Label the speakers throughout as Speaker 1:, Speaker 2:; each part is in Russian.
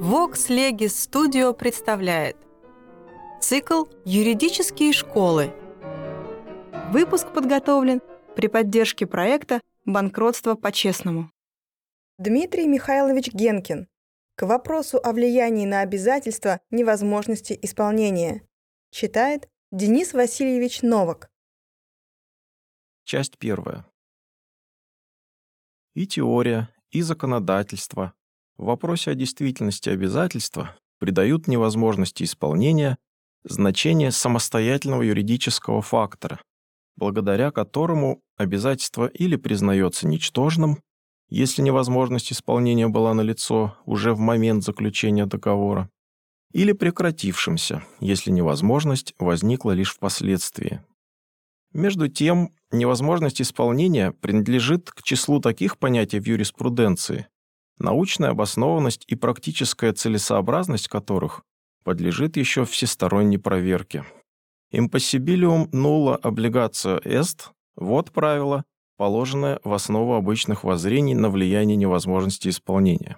Speaker 1: Vox Legis Studio представляет цикл «Юридические школы». Выпуск подготовлен при поддержке проекта «Банкротство по-честному». Дмитрий Михайлович Генкин. К вопросу о влиянии на обязательства невозможности исполнения. Читает Денис Васильевич Новак.
Speaker 2: Часть первая. И теория, и законодательство в вопросе о действительности обязательства придают невозможности исполнения значение самостоятельного юридического фактора, благодаря которому обязательство или признается ничтожным, если невозможность исполнения была налицо уже в момент заключения договора, или прекратившимся, если невозможность возникла лишь впоследствии. Между тем, невозможность исполнения принадлежит к числу таких понятий в юриспруденции, научная обоснованность и практическая целесообразность которых подлежит еще всесторонней проверке. Impossibilium nulla obligatio est – вот правило, положенное в основу обычных воззрений на влияние невозможности исполнения.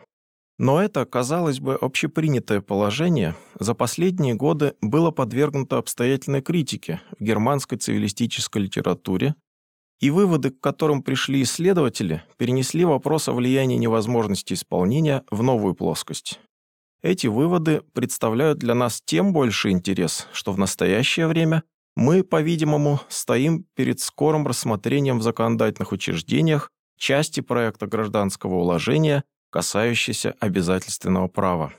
Speaker 2: Но это, казалось бы, общепринятое положение за последние годы было подвергнуто обстоятельной критике в германской цивилистической литературе, и выводы, к которым пришли исследователи, перенесли вопрос о влиянии невозможности исполнения в новую плоскость. Эти выводы представляют для нас тем больше интерес, что в настоящее время мы, по-видимому, стоим перед скорым рассмотрением в законодательных учреждениях части проекта гражданского уложения, касающейся обязательственного права.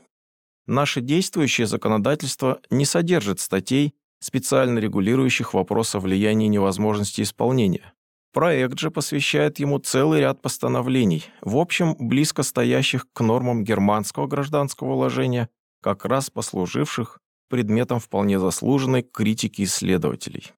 Speaker 2: Наше действующее законодательство не содержит статей, специально регулирующих вопрос о влиянии невозможности исполнения. Проект же посвящает ему целый ряд постановлений, в общем, близко стоящих к нормам германского гражданского уложения, как раз послуживших предметом вполне заслуженной критики исследователей.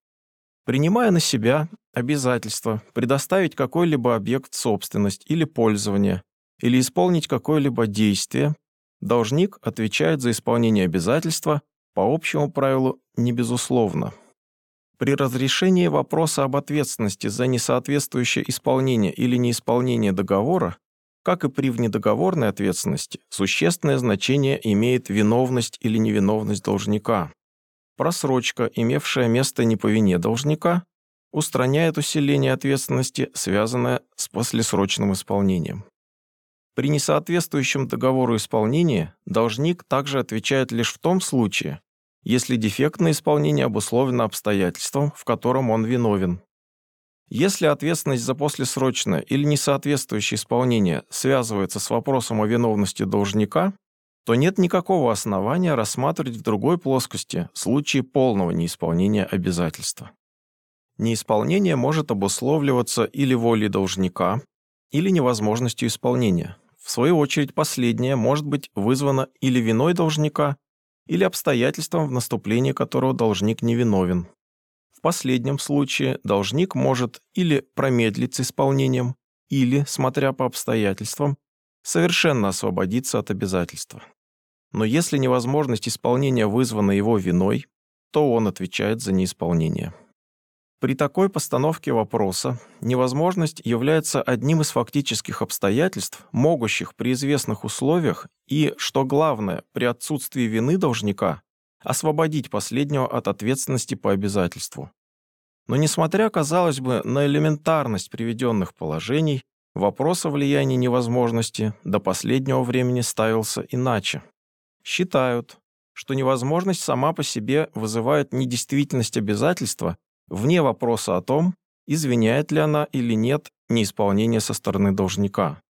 Speaker 2: Принимая на себя обязательство предоставить какой-либо объект в собственность или пользование, или исполнить какое-либо действие, должник отвечает за исполнение обязательства по общему правилу «не безусловно». При разрешении вопроса об ответственности за несоответствующее исполнение или неисполнение договора, как и при внедоговорной ответственности, существенное значение имеет виновность или невиновность должника. Просрочка, имевшая место не по вине должника, устраняет усиление ответственности, связанное с послесрочным исполнением. При несоответствующем договору исполнения должник также отвечает лишь в том случае, если дефектное исполнение обусловлено обстоятельством, в котором он виновен. Если ответственность за послесрочное или несоответствующее исполнение связывается с вопросом о виновности должника, то нет никакого основания рассматривать в другой плоскости случаи полного неисполнения обязательства. Неисполнение может обусловливаться или волей должника, или невозможностью исполнения. В свою очередь, последнее может быть вызвано или виной должника, или обстоятельством, в наступлении которого должник невиновен. В последнем случае должник может или промедлить с исполнением, или, смотря по обстоятельствам, совершенно освободиться от обязательства. Но если невозможность исполнения вызвана его виной, то он отвечает за неисполнение. При такой постановке вопроса невозможность является одним из фактических обстоятельств, могущих при известных условиях и, что главное, при отсутствии вины должника, освободить последнего от ответственности по обязательству. Но несмотря, казалось бы, на элементарность приведенных положений, вопрос о влиянии невозможности до последнего времени ставился иначе. Считают, что невозможность сама по себе вызывает недействительность обязательства вне вопроса о том, извиняет ли она или нет неисполнение со стороны должника.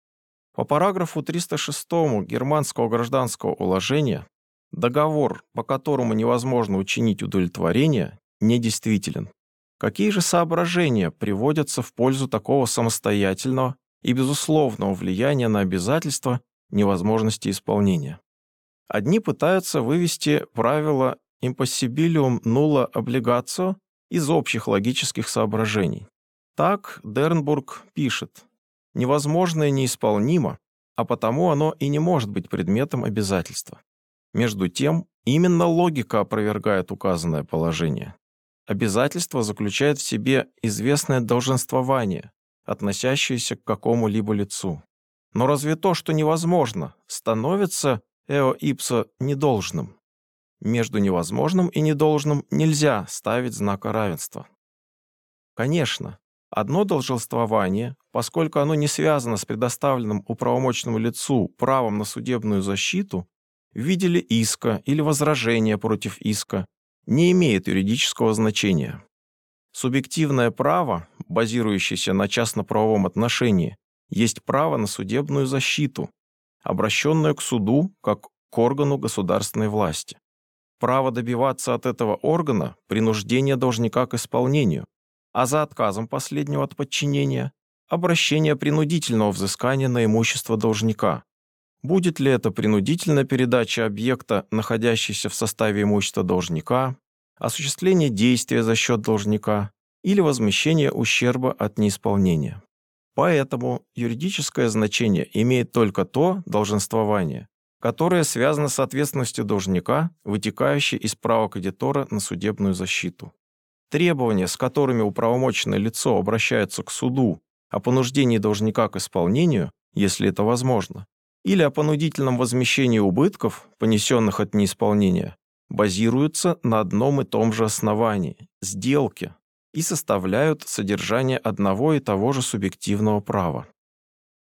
Speaker 2: По параграфу 306 германского гражданского уложения договор, по которому невозможно учинить удовлетворение, недействителен. Какие же соображения приводятся в пользу такого самостоятельного и безусловного влияния на обязательства невозможности исполнения? Одни пытаются вывести правило impossibilium nulla obligatio из общих логических соображений. Так Дернбург пишет, невозможное неисполнимо, а потому оно и не может быть предметом обязательства. Между тем, именно логика опровергает указанное положение. обязательство заключает в себе известное долженствование, относящееся к какому-либо лицу. Но разве то, что невозможно, становится эо ипсо недолжным? Между невозможным и недолжным нельзя ставить знака равенства. Конечно, одно долженствование, поскольку оно не связано с предоставленным управомоченному лицу правом на судебную защиту, в виде ли иска или возражения против иска, не имеет юридического значения. Субъективное право, базирующееся на частно-правовом отношении, есть право на судебную защиту, обращенное к суду как к органу государственной власти. Право добиваться от этого органа принуждение должника к исполнению, а за отказом последнего от подчинения – обращение принудительного взыскания на имущество должника. Будет ли это принудительная передача объекта, находящегося в составе имущества должника, осуществление действия за счет должника или возмещение ущерба от неисполнения. Поэтому юридическое значение имеет только то долженствование, которое связано с ответственностью должника, вытекающей из права кредитора на судебную защиту. Требования, с которыми управомоченное лицо обращается к суду о понуждении должника к исполнению, если это возможно, или о понудительном возмещении убытков, понесенных от неисполнения, базируются на одном и том же основании – сделке, и составляют содержание одного и того же субъективного права.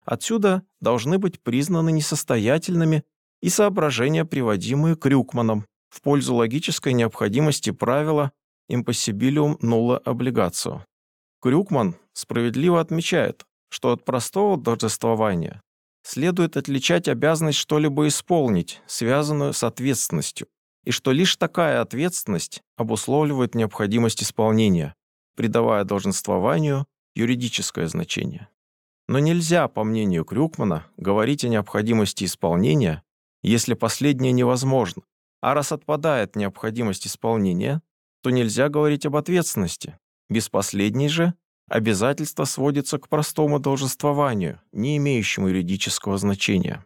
Speaker 2: Отсюда должны быть признаны несостоятельными и соображения, приводимые Крюкманом в пользу логической необходимости правила impossibilium nulla obligatio. Крюкман справедливо отмечает, что от простого торжествования следует отличать обязанность что-либо исполнить, связанную с ответственностью, и что лишь такая ответственность обусловливает необходимость исполнения, придавая долженствованию юридическое значение. Но нельзя, по мнению Крюкмана, говорить о необходимости исполнения, если последнее невозможно, а раз отпадает необходимость исполнения, то нельзя говорить об ответственности. Без последней же обязательство сводится к простому долженствованию, не имеющему юридического значения.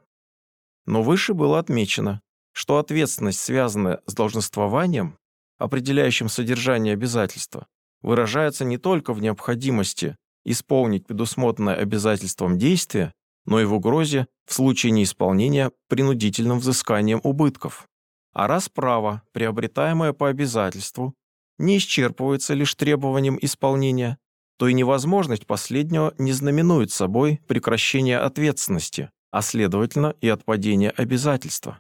Speaker 2: Но выше было отмечено, что ответственность, связанная с долженствованием, определяющим содержание обязательства, выражается не только в необходимости исполнить предусмотренное обязательством действие, но и в угрозе в случае неисполнения принудительным взысканием убытков. А раз право, приобретаемое по обязательству, не исчерпывается лишь требованием исполнения, то и невозможность последнего не знаменует собой прекращение ответственности, а следовательно и отпадение обязательства.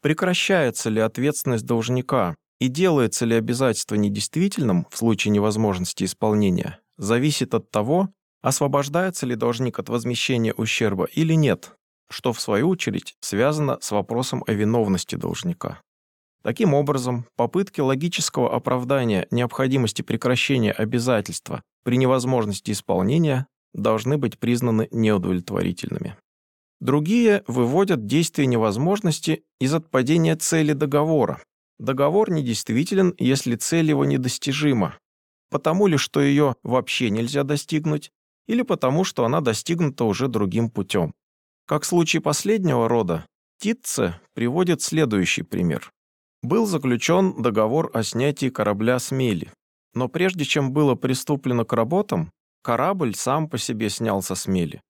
Speaker 2: Прекращается ли ответственность должника и делается ли обязательство недействительным в случае невозможности исполнения, зависит от того, освобождается ли должник от возмещения ущерба или нет, что в свою очередь связано с вопросом о виновности должника. Таким образом, попытки логического оправдания необходимости прекращения обязательства при невозможности исполнения должны быть признаны неудовлетворительными. Другие выводят действие невозможности из отпадения цели договора. Договор недействителен, если цель его недостижима, потому ли, что ее вообще нельзя достигнуть, или потому, что она достигнута уже другим путем. Как в случае последнего рода, Титце приводит следующий пример. Был заключен договор о снятии корабля с мели, но прежде чем было приступлено к работам, корабль сам по себе снялся с мели.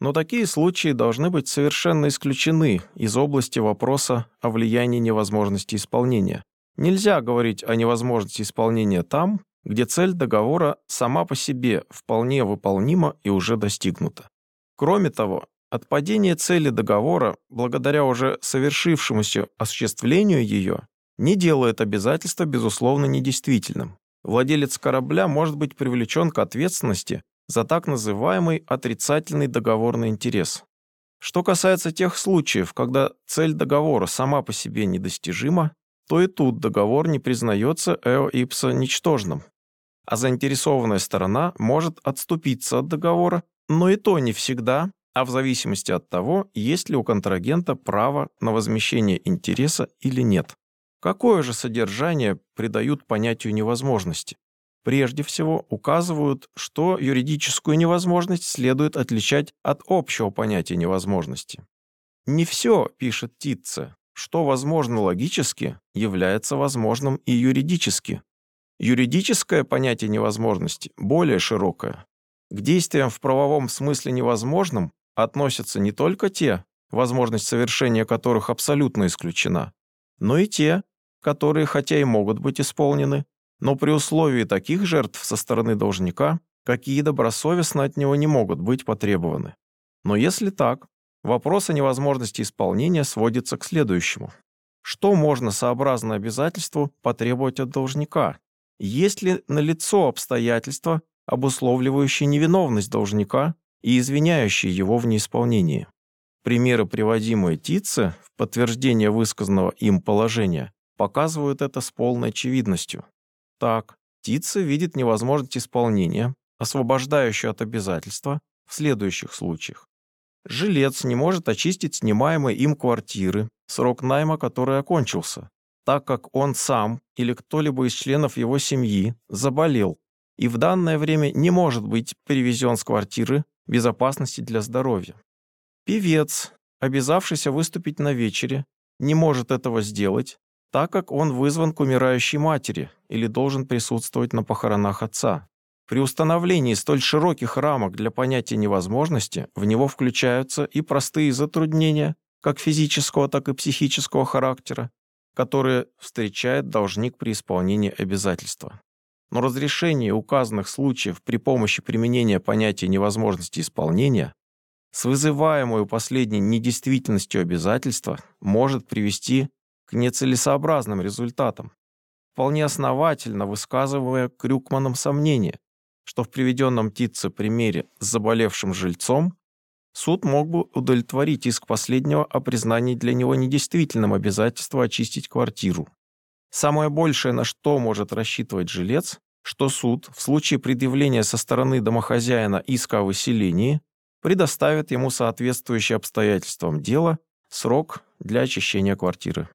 Speaker 2: Но такие случаи должны быть совершенно исключены из области вопроса о влиянии невозможности исполнения. Нельзя говорить о невозможности исполнения там, где цель договора сама по себе вполне выполнима и уже достигнута. Кроме того, отпадение цели договора, благодаря уже совершившемуся осуществлению ее, не делает обязательства безусловно недействительным. Владелец корабля может быть привлечен к ответственности за так называемый отрицательный договорный интерес. Что касается тех случаев, когда цель договора сама по себе недостижима, то и тут договор не признается эо ипсо ничтожным, а заинтересованная сторона может отступиться от договора, но и то не всегда, а в зависимости от того, есть ли у контрагента право на возмещение интереса или нет. Какое же содержание придают понятию невозможности? Прежде всего, указывают, что юридическую невозможность следует отличать от общего понятия невозможности. Не все, пишет Титце, что возможно логически, является возможным и юридически. Юридическое понятие невозможности более широкое. К действиям в правовом смысле невозможным относятся не только те, возможность совершения которых абсолютно исключена, но и те, которые хотя и могут быть исполнены, но при условии таких жертв со стороны должника, какие добросовестно от него не могут быть потребованы. Но если так, вопрос о невозможности исполнения сводится к следующему. Что можно сообразно обязательству потребовать от должника, есть ли налицо обстоятельства, обусловливающие невиновность должника и извиняющие его в неисполнении. Примеры, приводимые Титце в подтверждение высказанного им положения, показывают это с полной очевидностью. Так, Титце видит невозможность исполнения, освобождающую от обязательства, в следующих случаях. Жилец не может очистить снимаемые им квартиры, срок найма которой окончился, так как он сам или кто-либо из членов его семьи заболел и в данное время не может быть перевезен с квартиры безопасности для здоровья. Певец, обязавшийся выступить на вечере, не может этого сделать, так как он вызван к умирающей матери или должен присутствовать на похоронах отца. При установлении столь широких рамок для понятия невозможности в него включаются и простые затруднения, как физического, так и психического характера, которые встречает должник при исполнении обязательства. Но разрешение указанных случаев при помощи применения понятия невозможности исполнения с вызываемой последней недействительностью обязательства может привести к нецелесообразным результатам, вполне основательно высказывая Крюкманом сомнение, что в приведенном Титце примере с заболевшим жильцом Суд мог бы удовлетворить иск последнего о признании для него недействительным обязательства очистить квартиру. Самое большее, на что может рассчитывать жилец, что суд в случае предъявления со стороны домохозяина иска о выселении предоставит ему соответствующие обстоятельствам дела срок для очищения квартиры.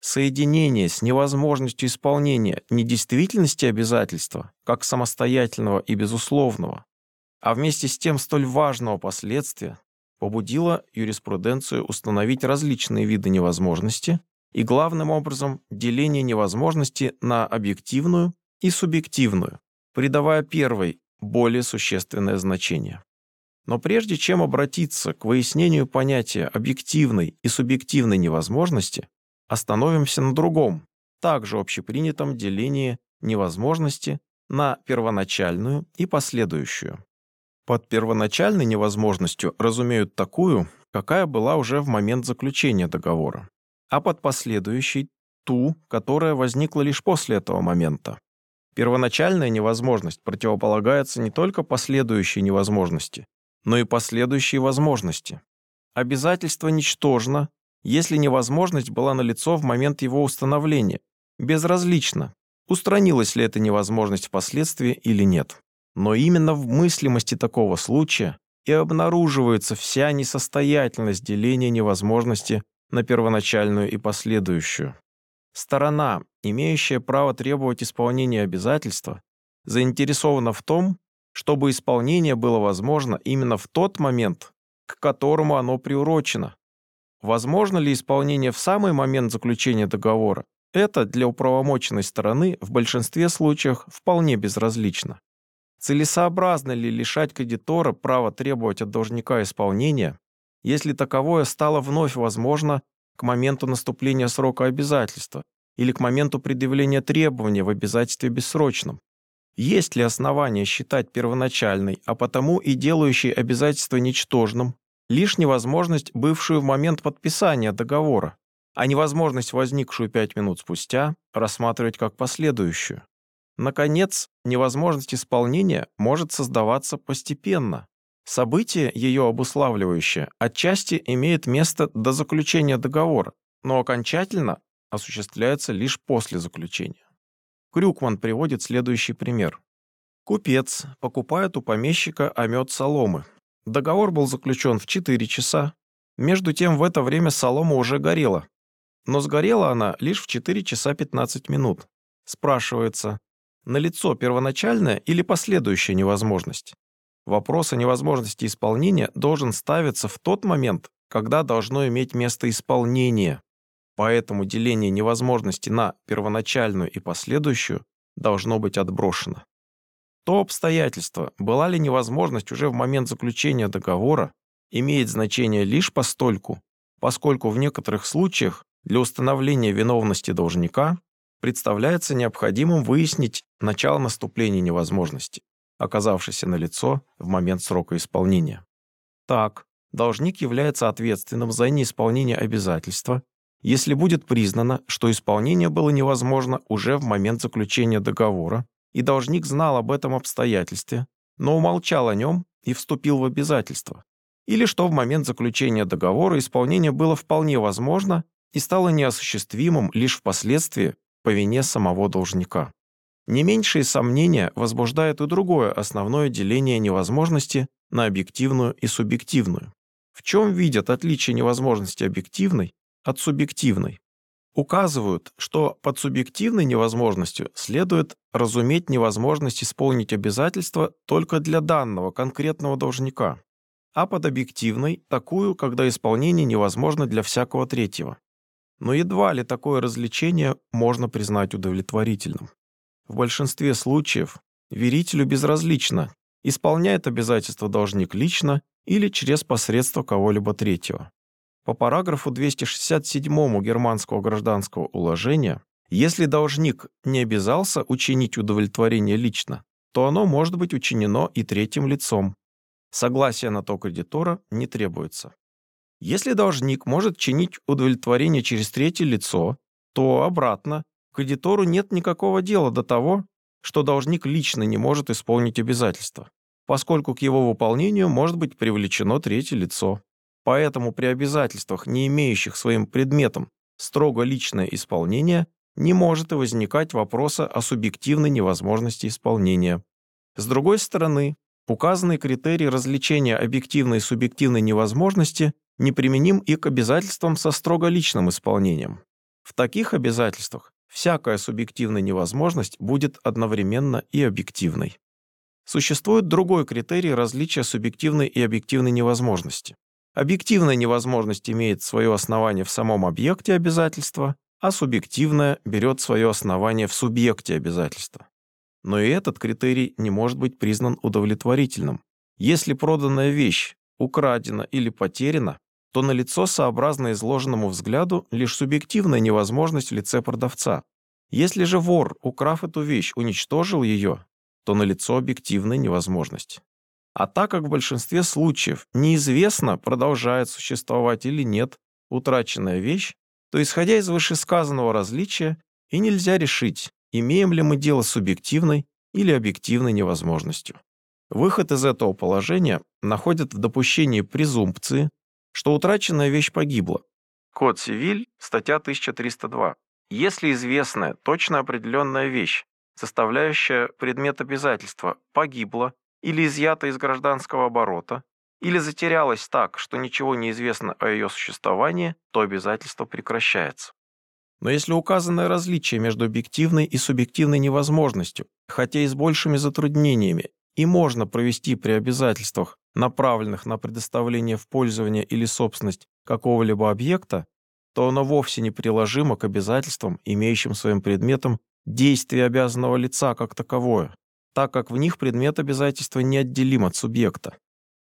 Speaker 2: Соединение с невозможностью исполнения недействительности обязательства, как самостоятельного и безусловного, а вместе с тем столь важного последствия побудило юриспруденцию установить различные виды невозможности и главным образом деление невозможности на объективную и субъективную, придавая первой более существенное значение. Но прежде чем обратиться к выяснению понятия объективной и субъективной невозможности, остановимся на другом, также общепринятом делении невозможности на первоначальную и последующую. Под первоначальной невозможностью разумеют такую, какая была уже в момент заключения договора, а под последующей – ту, которая возникла лишь после этого момента. Первоначальная невозможность противополагается не только последующей невозможности, но и последующей возможности. Обязательство ничтожно, если невозможность была налицо в момент его установления, безразлично, устранилась ли эта невозможность впоследствии или нет. Но именно в мыслимости такого случая и обнаруживается вся несостоятельность деления невозможности на первоначальную и последующую. Сторона, имеющая право требовать исполнения обязательства, заинтересована в том, чтобы исполнение было возможно именно в тот момент, к которому оно приурочено. Возможно ли исполнение в самый момент заключения договора? Это для управомоченной стороны в большинстве случаев вполне безразлично. Целесообразно ли лишать кредитора права требовать от должника исполнения, если таковое стало вновь возможно к моменту наступления срока обязательства или к моменту предъявления требования в обязательстве бессрочном? Есть ли основания считать первоначальной, а потому и делающей обязательство ничтожным, лишь невозможность, бывшую в момент подписания договора, а невозможность, возникшую пять минут спустя, рассматривать как последующую? Наконец, невозможность исполнения может создаваться постепенно. Событие, ее обуславливающее, отчасти имеет место до заключения договора, но окончательно осуществляется лишь после заключения. Крюкман приводит следующий пример. Купец покупает у помещика омет соломы. Договор был заключен в 4 часа. Между тем в это время солома уже горела. Но сгорела она лишь в 4 часа 15 минут. Спрашивается, налицо первоначальная или последующая невозможность. Вопрос о невозможности исполнения должен ставиться в тот момент, когда должно иметь место исполнение. Поэтому деление невозможности на первоначальную и последующую должно быть отброшено. То обстоятельство, была ли невозможность уже в момент заключения договора, имеет значение лишь постольку, поскольку в некоторых случаях для установления виновности должника представляется необходимым выяснить начало наступления невозможности, оказавшейся налицо в момент срока исполнения. Так, должник является ответственным за неисполнение обязательства, если будет признано, что исполнение было невозможно уже в момент заключения договора, и должник знал об этом обстоятельстве, но умолчал о нем и вступил в обязательство, или что в момент заключения договора исполнение было вполне возможно и стало неосуществимым лишь впоследствии по вине самого должника. Не меньшие сомнения возбуждает и другое основное деление невозможности на объективную и субъективную. В чем видят отличие невозможности объективной от субъективной? Указывают, что под субъективной невозможностью следует разуметь невозможность исполнить обязательства только для данного конкретного должника, а под объективной – такую, когда исполнение невозможно для всякого третьего. Но едва ли такое развлечение можно признать удовлетворительным. В большинстве случаев верителю безразлично, исполняет обязательства должник лично или через посредство кого-либо третьего. По параграфу 267 Германского гражданского уложения, если должник не обязался учинить удовлетворение лично, то оно может быть учинено и третьим лицом, Согласие на то кредитора не требуется. Если должник может чинить удовлетворение через третье лицо, то обратно, кредитору нет никакого дела до того, что должник лично не может исполнить обязательства, поскольку к его выполнению может быть привлечено третье лицо. Поэтому при обязательствах, не имеющих своим предметом строго личное исполнение, не может и возникать вопроса о субъективной невозможности исполнения. С другой стороны, Указанный критерий различения объективной и субъективной невозможности неприменим и к обязательствам со строго личным исполнением. В таких обязательствах всякая субъективная невозможность будет одновременно и объективной. Существует другой критерий различия субъективной и объективной невозможности. Объективная невозможность имеет свое основание в самом объекте обязательства, а субъективная берет свое основание в субъекте обязательства. Но и этот критерий не может быть признан удовлетворительным. Если проданная вещь украдена или потеряна, то налицо сообразно изложенному взгляду лишь субъективная невозможность в лице продавца. Если же вор, украв эту вещь, уничтожил ее, то налицо объективная невозможность. А так как в большинстве случаев неизвестно, продолжает существовать или нет утраченная вещь, то, исходя из вышесказанного различия, и нельзя решить, имеем ли мы дело с субъективной или объективной невозможностью. Выход из этого положения находят в допущении презумпции, что утраченная вещь погибла. Код Сивиль, статья 1302. Если известная, точно определенная вещь, составляющая предмет обязательства, погибла или изъята из гражданского оборота, или затерялась так, что ничего не известно о ее существовании, то обязательство прекращается. Но если указанное различие между объективной и субъективной невозможностью, хотя и с большими затруднениями, и можно провести при обязательствах, направленных на предоставление в пользование или собственность какого-либо объекта, то оно вовсе не приложимо к обязательствам, имеющим своим предметом действие обязанного лица как таковое, так как в них предмет обязательства неотделим от субъекта.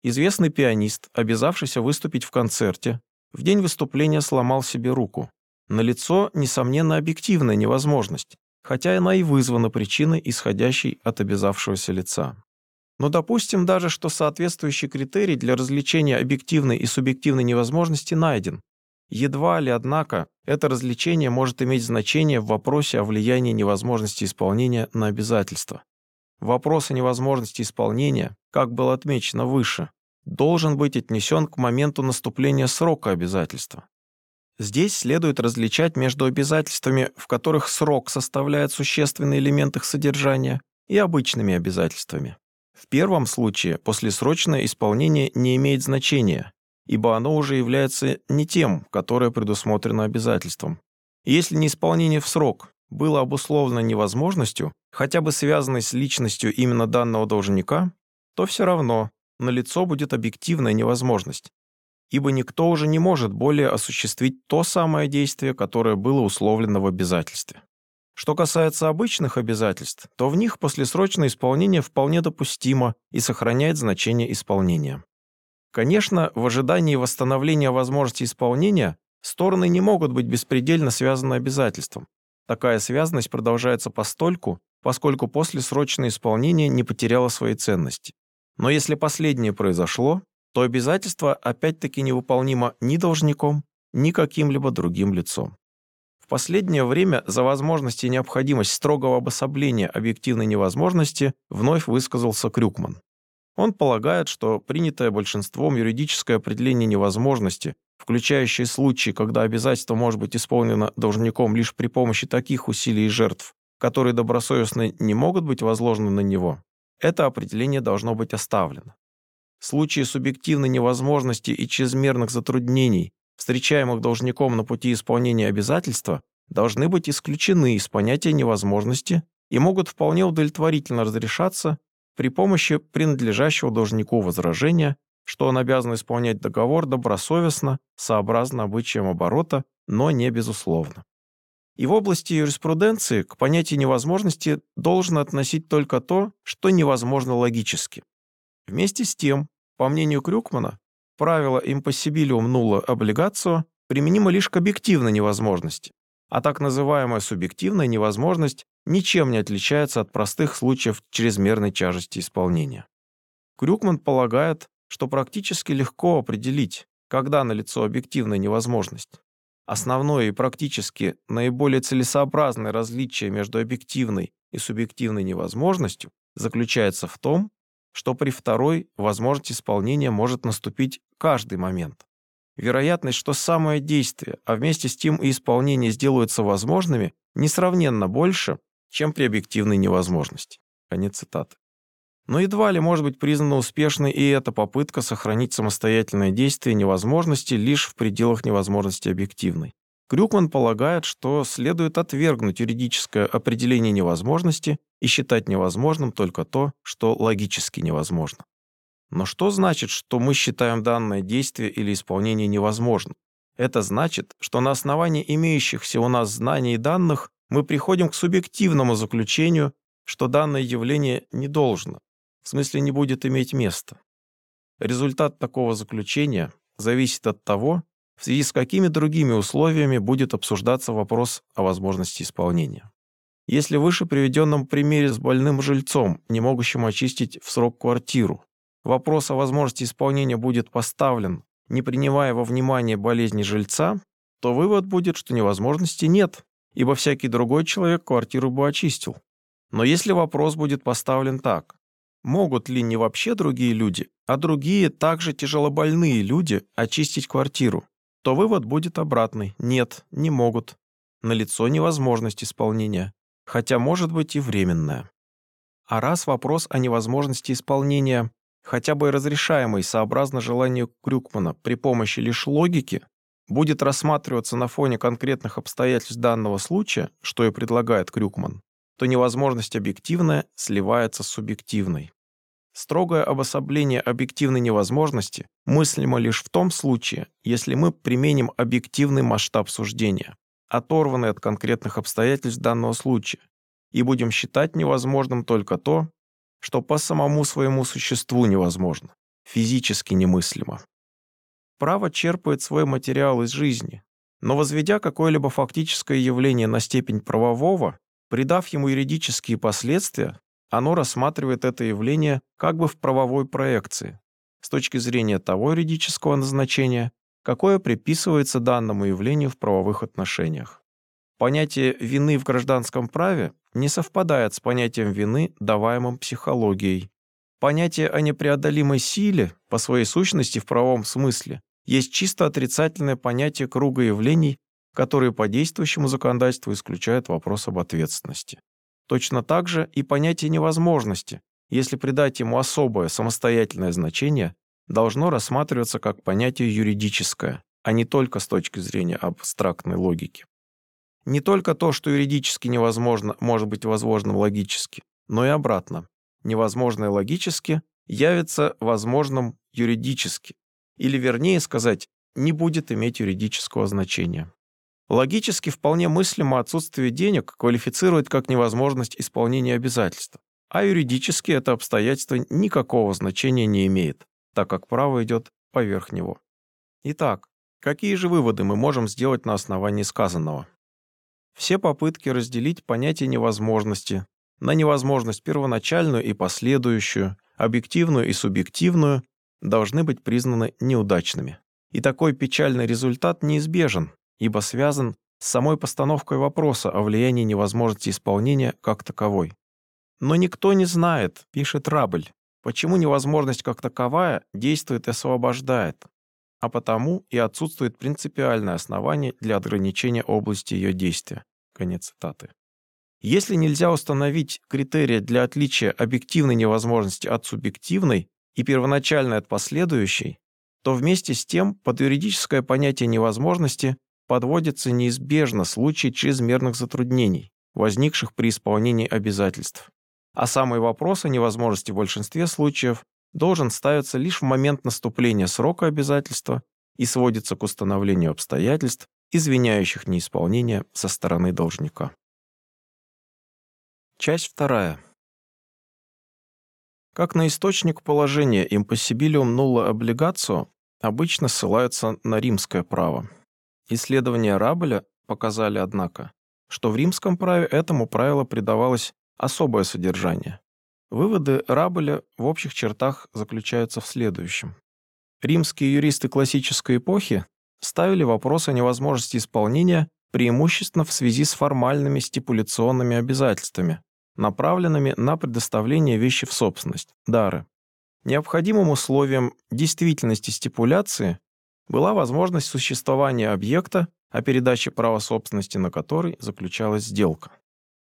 Speaker 2: Известный пианист, обязавшийся выступить в концерте, в день выступления сломал себе руку. Налицо, несомненно, объективная невозможность, хотя она и вызвана причиной, исходящей от обязавшегося лица. Но допустим даже, что соответствующий критерий для различения объективной и субъективной невозможности найден. Едва ли, однако, это различение может иметь значение в вопросе о влиянии невозможности исполнения на обязательства. Вопрос о невозможности исполнения, как было отмечено выше, должен быть отнесен к моменту наступления срока обязательства. Здесь следует различать между обязательствами, в которых срок составляет существенный элемент их содержания, и обычными обязательствами. В первом случае послесрочное исполнение не имеет значения, ибо оно уже является не тем, которое предусмотрено обязательством. если неисполнение в срок было обусловлено невозможностью, хотя бы связанной с личностью именно данного должника, то все равно налицо будет объективная невозможность, ибо никто уже не может более осуществить то самое действие, которое было условлено в обязательстве. Что касается обычных обязательств, то в них послесрочное исполнение вполне допустимо и сохраняет значение исполнения. Конечно, в ожидании восстановления возможности исполнения стороны не могут быть беспредельно связаны обязательством. Такая связанность продолжается постольку, поскольку послесрочное исполнение не потеряло своей ценности. Но если последнее произошло, то обязательство опять-таки невыполнимо ни должником, ни каким-либо другим лицом. В последнее время за возможность и необходимость строгого обособления объективной невозможности вновь высказался Крюкман. Он полагает, что принятое большинством юридическое определение невозможности, включающее случаи, когда обязательство может быть исполнено должником лишь при помощи таких усилий и жертв, которые добросовестно не могут быть возложены на него, это определение должно быть оставлено. Случаи субъективной невозможности и чрезмерных затруднений, встречаемых должником на пути исполнения обязательства, должны быть исключены из понятия невозможности и могут вполне удовлетворительно разрешаться при помощи принадлежащего должнику возражения, что он обязан исполнять договор добросовестно, сообразно обычаям оборота, но не безусловно. И в области юриспруденции к понятию невозможности должно относить только то, что невозможно логически. Вместе с тем, по мнению Крюкмана, правило impossibilium nulla obligatio применимо лишь к объективной невозможности, а так называемая субъективная невозможность ничем не отличается от простых случаев чрезмерной тяжести исполнения. Крюкман полагает, что практически легко определить, когда налицо объективная невозможность. Основное и практически наиболее целесообразное различие между объективной и субъективной невозможностью заключается в том, что при второй возможность исполнения может наступить каждый момент. Вероятность, что самое действие, а вместе с тем и исполнение сделаются возможными, несравненно больше, чем при объективной невозможности. Конец цитаты. Но едва ли может быть признана успешной и эта попытка сохранить самостоятельное действие невозможности лишь в пределах невозможности объективной. Крюкман полагает, что следует отвергнуть юридическое определение невозможности и считать невозможным только то, что логически невозможно. Но что значит, что мы считаем данное действие или исполнение невозможным? Это значит, что на основании имеющихся у нас знаний и данных мы приходим к субъективному заключению, что данное явление не должно, в смысле не будет иметь места. Результат такого заключения зависит от того, в связи с какими другими условиями будет обсуждаться вопрос о возможности исполнения. Если в выше приведенном примере с больным жильцом, не могущим очистить в срок квартиру, вопрос о возможности исполнения будет поставлен, не принимая во внимание болезни жильца, то вывод будет, что невозможности нет, ибо всякий другой человек квартиру бы очистил. Но если вопрос будет поставлен так, могут ли не вообще другие люди, а другие также тяжелобольные люди очистить квартиру, то вывод будет обратный. Нет, не могут. Налицо невозможность исполнения, хотя может быть и временная. А раз вопрос о невозможности исполнения, хотя бы разрешаемый сообразно желанию Крюкмана при помощи лишь логики, будет рассматриваться на фоне конкретных обстоятельств данного случая, что и предлагает Крюкман, то невозможность объективная сливается с субъективной. Строгое обособление объективной невозможности мыслимо лишь в том случае, если мы применим объективный масштаб суждения, оторванный от конкретных обстоятельств данного случая, и будем считать невозможным только то, что по самому своему существу невозможно, физически немыслимо. Право черпает свой материал из жизни, но возведя какое-либо фактическое явление на степень правового, придав ему юридические последствия, оно рассматривает это явление как бы в правовой проекции, с точки зрения того юридического назначения, какое приписывается данному явлению в правовых отношениях. Понятие вины в гражданском праве не совпадает с понятием вины, даваемым психологией. Понятие о непреодолимой силе, по своей сущности в правовом смысле, есть чисто отрицательное понятие круга явлений, которые по действующему законодательству исключают вопрос об ответственности. Точно так же и понятие невозможности, если придать ему особое самостоятельное значение, должно рассматриваться как понятие юридическое, а не только с точки зрения абстрактной логики. Не только то, что юридически невозможно, может быть возможным логически, но и обратно. Невозможное логически явится возможным юридически, или вернее сказать, не будет иметь юридического значения. Логически вполне мыслимо отсутствие денег квалифицирует как невозможность исполнения обязательств, а юридически это обстоятельство никакого значения не имеет, так как право идет поверх него. Итак, какие же выводы мы можем сделать на основании сказанного? Все попытки разделить понятие невозможности на невозможность первоначальную и последующую, объективную и субъективную должны быть признаны неудачными. И такой печальный результат неизбежен, ибо связан с самой постановкой вопроса о влиянии невозможности исполнения как таковой. Но никто не знает, пишет Рабль, почему невозможность как таковая действует и освобождает, а потому и отсутствует принципиальное основание для ограничения области ее действия. Конец цитаты. Если нельзя установить критерия для отличия объективной невозможности от субъективной и первоначальной от последующей, то вместе с тем под юридическое понятие невозможности подводится неизбежно случай чрезмерных затруднений, возникших при исполнении обязательств. А самый вопрос о невозможности в большинстве случаев должен ставиться лишь в момент наступления срока обязательства и сводится к установлению обстоятельств, извиняющих неисполнение со стороны должника. Часть вторая. Как на источник положения impossibilium nulla obligatio обычно ссылаются на римское право. Исследования Рабеля показали, однако, что в римском праве этому правилу придавалось особое содержание. Выводы Рабеля в общих чертах заключаются в следующем. Римские юристы классической эпохи ставили вопрос о невозможности исполнения преимущественно в связи с формальными стипуляционными обязательствами, направленными на предоставление вещи в собственность, дары. Необходимым условием действительности стипуляции была возможность существования объекта, о передаче права собственности на который заключалась сделка.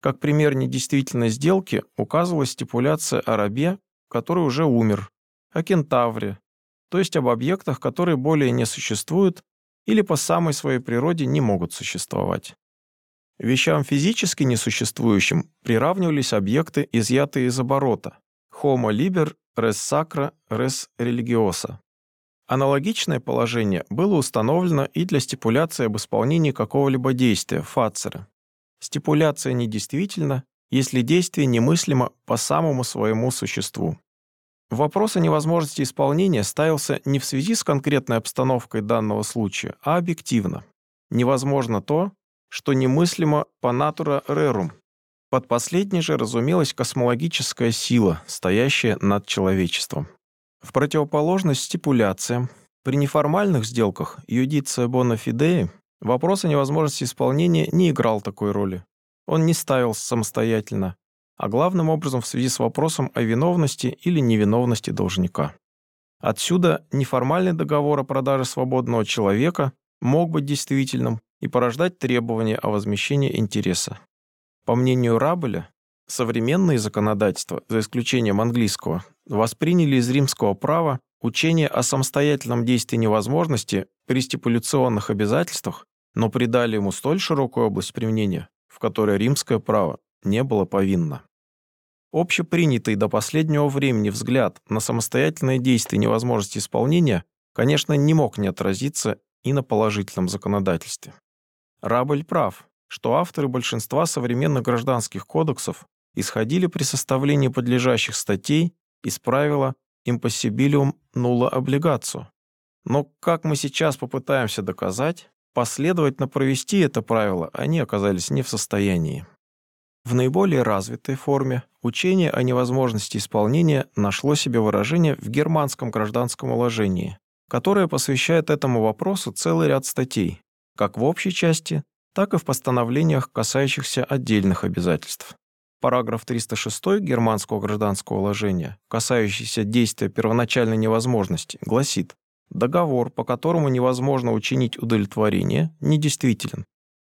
Speaker 2: Как пример недействительной сделки указывалась стипуляция о рабе, который уже умер, о кентавре, то есть об объектах, которые более не существуют или по самой своей природе не могут существовать. Вещам физически несуществующим приравнивались объекты, изъятые из оборота homo liber res sacra res religiosa. Аналогичное положение было установлено и для стипуляции об исполнении какого-либо действия, фацера. Стипуляция недействительна, если действие немыслимо по самому своему существу. Вопрос о невозможности исполнения ставился не в связи с конкретной обстановкой данного случая, а объективно. Невозможно то, что немыслимо по натура рерум. Под последней же разумелась космологическая сила, стоящая над человечеством. В противоположность стипуляциям, при неформальных сделках юдиция бона фидеи вопрос о невозможности исполнения не играл такой роли. Он не ставился самостоятельно, а главным образом в связи с вопросом о виновности или невиновности должника. Отсюда неформальный договор о продаже свободного человека мог быть действительным и порождать требования о возмещении интереса. По мнению Рабеля, современные законодательства, за исключением английского, восприняли из римского права учение о самостоятельном действии невозможности при стипуляционных обязательствах, но придали ему столь широкую область применения, в которой римское право не было повинно. Общепринятый до последнего времени взгляд на самостоятельное действие невозможности исполнения, конечно, не мог не отразиться и на положительном законодательстве. Рабель прав, что авторы большинства современных гражданских кодексов исходили при составлении подлежащих статей из правила impossibilium nulla obligatio. Но, как мы сейчас попытаемся доказать, последовательно провести это правило они оказались не в состоянии. В наиболее развитой форме учение о невозможности исполнения нашло себе выражение в германском гражданском уложении, которое посвящает этому вопросу целый ряд статей, как в общей части, так и в постановлениях, касающихся отдельных обязательств. Параграф 306 Германского гражданского уложения, касающийся действия первоначальной невозможности, гласит «Договор, по которому невозможно учинить удовлетворение, недействителен».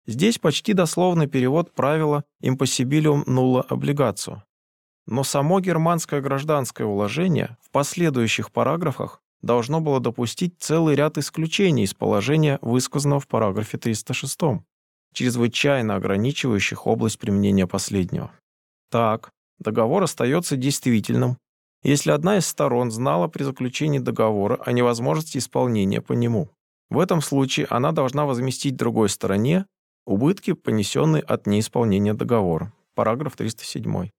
Speaker 2: Здесь почти дословный перевод правила «impossibilium nulla obligatio». Но само германское гражданское уложение в последующих параграфах должно было допустить целый ряд исключений из положения, высказанного в параграфе 306, чрезвычайно ограничивающих область применения последнего. Так, договор остается действительным, если одна из сторон знала при заключении договора о невозможности исполнения по нему. В этом случае она должна возместить другой стороне убытки, понесенные от неисполнения договора. Параграф 307.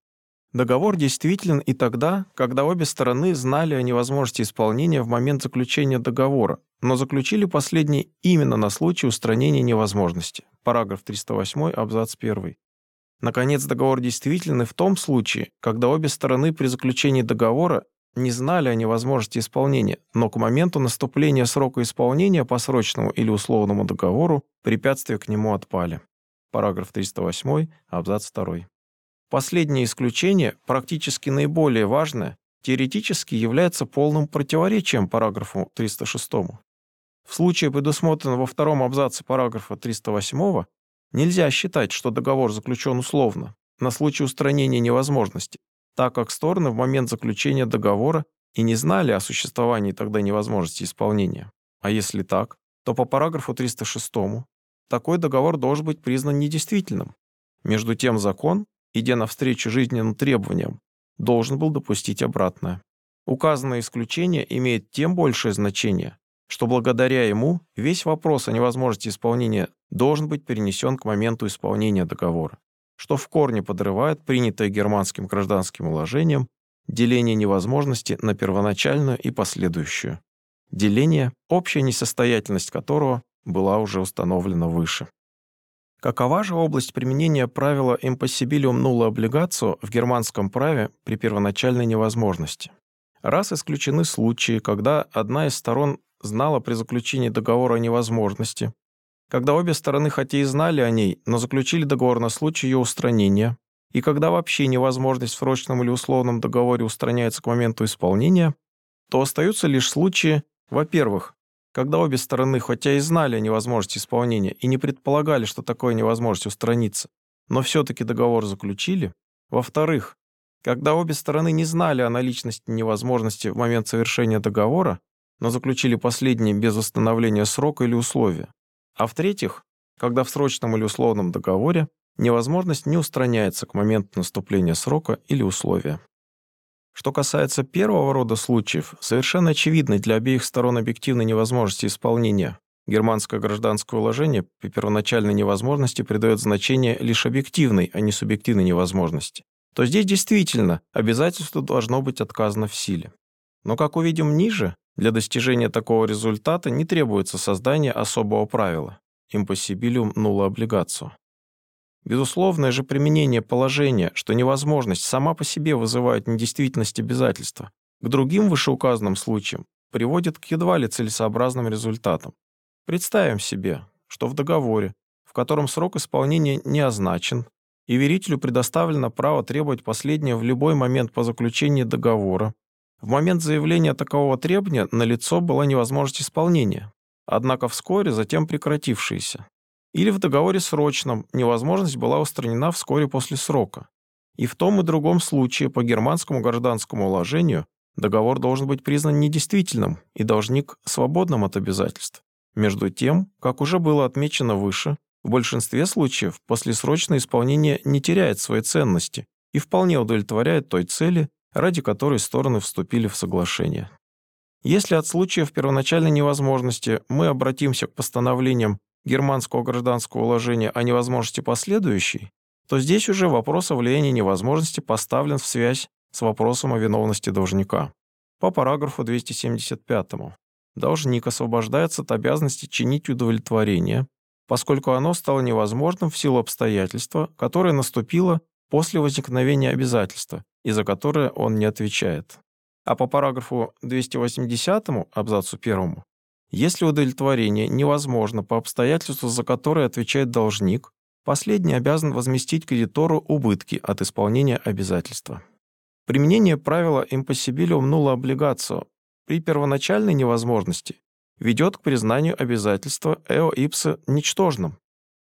Speaker 2: Договор действителен и тогда, когда обе стороны знали о невозможности исполнения в момент заключения договора, но заключили последний именно на случай устранения невозможности. Параграф 308, абзац 1. Наконец, договор действителен в том случае, когда обе стороны при заключении договора не знали о невозможности исполнения, но к моменту наступления срока исполнения по срочному или условному договору препятствия к нему отпали. Параграф 308, абзац 2. Последнее исключение, практически наиболее важное, теоретически является полным противоречием параграфу 306. В случае, предусмотренном во втором абзаце параграфа 308, нельзя считать, что договор заключен условно, на случай устранения невозможности, так как стороны в момент заключения договора и не знали о существовании тогда невозможности исполнения. А если так, то по параграфу 306 такой договор должен быть признан недействительным. Между тем закон, идя навстречу жизненным требованиям, должен был допустить обратное. Указанное исключение имеет тем большее значение, что благодаря ему весь вопрос о невозможности исполнения должен быть перенесен к моменту исполнения договора, что в корне подрывает принятое германским гражданским уложением деление невозможности на первоначальную и последующую. Деление, общая несостоятельность которого была уже установлена выше. Какова же область применения правила impossibilium nulla obligatio в германском праве при первоначальной невозможности? Раз исключены случаи, когда одна из сторон знала при заключении договора о невозможности, когда обе стороны хотя и знали о ней, но заключили договор на случай ее устранения, и когда вообще невозможность в срочном или условном договоре устраняется к моменту исполнения, то остаются лишь случаи, во-первых, когда обе стороны хотя и знали о невозможности исполнения и не предполагали, что такое невозможность устраниться, но все-таки договор заключили. Во-вторых, когда обе стороны не знали о наличности невозможности в момент совершения договора, но заключили последний без установления срока или условия. А в-третьих, когда в срочном или условном договоре невозможность не устраняется к моменту наступления срока или условия. Что касается первого рода случаев, совершенно очевидной для обеих сторон объективной невозможности исполнения германское гражданское уложение при первоначальной невозможности придает значение лишь объективной, а не субъективной невозможности, то здесь действительно обязательство должно быть отказано в силе. Но, как увидим ниже, для достижения такого результата не требуется создание особого правила impossibilium nulla obligatio. Безусловное же применение положения, что невозможность сама по себе вызывает недействительность обязательства, к другим вышеуказанным случаям приводит к едва ли целесообразным результатам. Представим себе, что в договоре, в котором срок исполнения не означен, и верителю предоставлено право требовать последнее в любой момент по заключении договора, в момент заявления такового требования на лицо была невозможность исполнения, однако вскоре затем прекратившаяся или в договоре срочном невозможность была устранена вскоре после срока. И в том и другом случае по германскому гражданскому уложению договор должен быть признан недействительным и должник свободным от обязательств. Между тем, как уже было отмечено выше, в большинстве случаев послесрочное исполнение не теряет своей ценности и вполне удовлетворяет той цели, ради которой стороны вступили в соглашение. Если от случаев первоначальной невозможности мы обратимся к постановлениям германского гражданского уложения о невозможности последующей, то здесь уже вопрос о влиянии невозможности поставлен в связь с вопросом о виновности должника. По параграфу 275. Должник освобождается от обязанности чинить удовлетворение, поскольку оно стало невозможным в силу обстоятельства, которое наступило после возникновения обязательства и за которое он не отвечает. А по параграфу 280 абзацу 1 если удовлетворение невозможно по обстоятельству, за которое отвечает должник, последний обязан возместить кредитору убытки от исполнения обязательства. Применение правила impossibilium nulla obligatio при первоначальной невозможности ведет к признанию обязательства eo ipso ничтожным,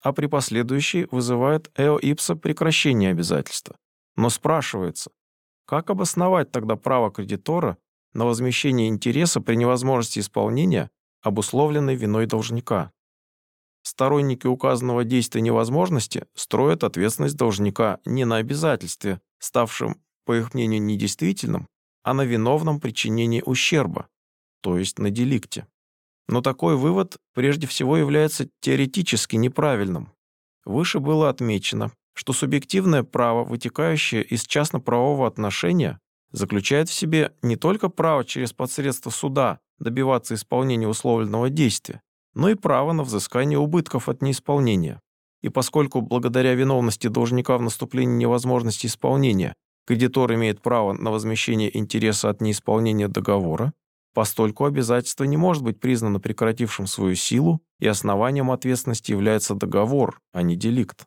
Speaker 2: а при последующей вызывает eo ipso прекращение обязательства. Но спрашивается, как обосновать тогда право кредитора на возмещение интереса при невозможности исполнения обусловленной виной должника. Сторонники указанного действия невозможности строят ответственность должника не на обязательстве, ставшем, по их мнению, недействительным, а на виновном причинении ущерба, то есть на деликте. Но такой вывод прежде всего является теоретически неправильным. Выше было отмечено, что субъективное право, вытекающее из частно-правового отношения, заключает в себе не только право через посредство суда добиваться исполнения условленного действия, но и право на взыскание убытков от неисполнения. И поскольку благодаря виновности должника в наступлении невозможности исполнения кредитор имеет право на возмещение интереса от неисполнения договора, постольку обязательство не может быть признано прекратившим свою силу, и основанием ответственности является договор, а не деликт.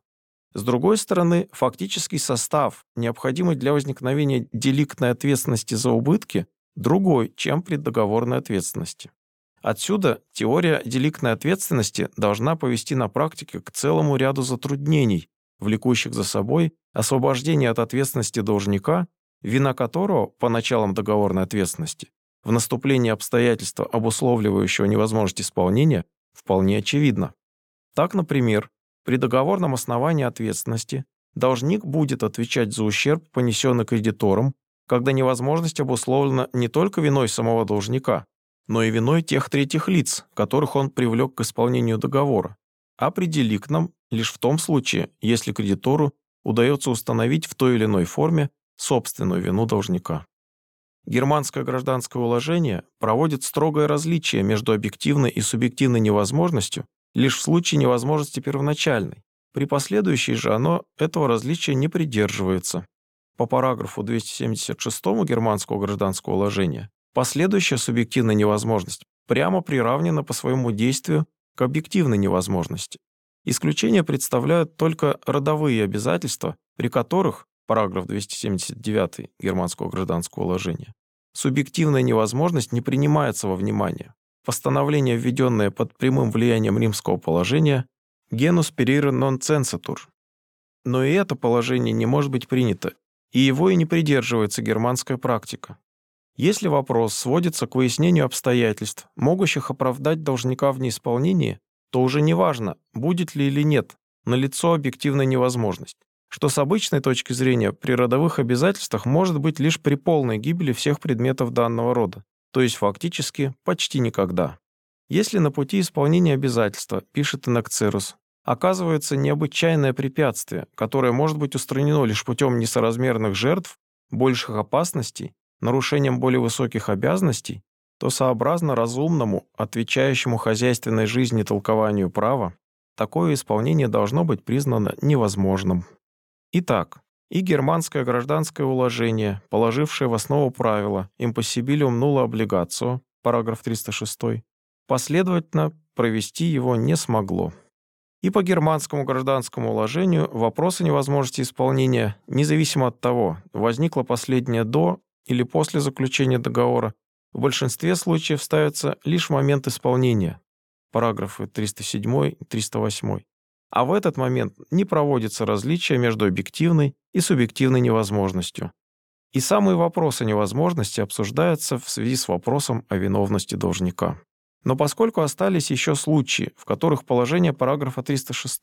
Speaker 2: С другой стороны, фактический состав, необходимый для возникновения деликтной ответственности за убытки, другой, чем при договорной ответственности. Отсюда теория деликтной ответственности должна повести на практике к целому ряду затруднений, влекущих за собой освобождение от ответственности должника, вина которого по началам договорной ответственности в наступлении обстоятельства, обусловливающего невозможность исполнения, вполне очевидно. Так, например, при договорном основании ответственности должник будет отвечать за ущерб, понесенный кредитором, когда невозможность обусловлена не только виной самого должника, но и виной тех третьих лиц, которых он привлек к исполнению договора, а при деликтном лишь в том случае, если кредитору удается установить в той или иной форме собственную вину должника. Германское гражданское уложение проводит строгое различие между объективной и субъективной невозможностью лишь в случае невозможности первоначальной. При последующей же оно этого различия не придерживается. По параграфу 276 Германского гражданского уложения последующая субъективная невозможность прямо приравнена по своему действию к объективной невозможности. Исключение представляют только родовые обязательства, при которых, параграф 279 Германского гражданского уложения, субъективная невозможность не принимается во внимание. Постановление, введенное под прямым влиянием римского положения, genus perire non censatur. Но и это положение не может быть принято, и его и не придерживается германская практика. Если вопрос сводится к выяснению обстоятельств, могущих оправдать должника в неисполнении, то уже не важно, будет ли или нет налицо объективная невозможность, что с обычной точки зрения при родовых обязательствах может быть лишь при полной гибели всех предметов данного рода, то есть фактически почти никогда. Если на пути исполнения обязательства, пишет Инакцерус, оказывается необычайное препятствие, которое может быть устранено лишь путем несоразмерных жертв, больших опасностей, нарушением более высоких обязанностей, то сообразно разумному, отвечающему хозяйственной жизни толкованию права, такое исполнение должно быть признано невозможным. Итак, и германское гражданское уложение, положившее в основу правила impossibilium nulla obligatio, параграф 306, последовательно провести его не смогло. И по германскому гражданскому уложению вопросы невозможности исполнения, независимо от того, возникло последнее до или после заключения договора, в большинстве случаев ставятся лишь в момент исполнения, параграфы 307 и 308. А в этот момент не проводится различия между объективной и субъективной невозможностью. И самые вопросы невозможности обсуждаются в связи с вопросом о виновности должника. Но поскольку остались еще случаи, в которых положение параграфа 306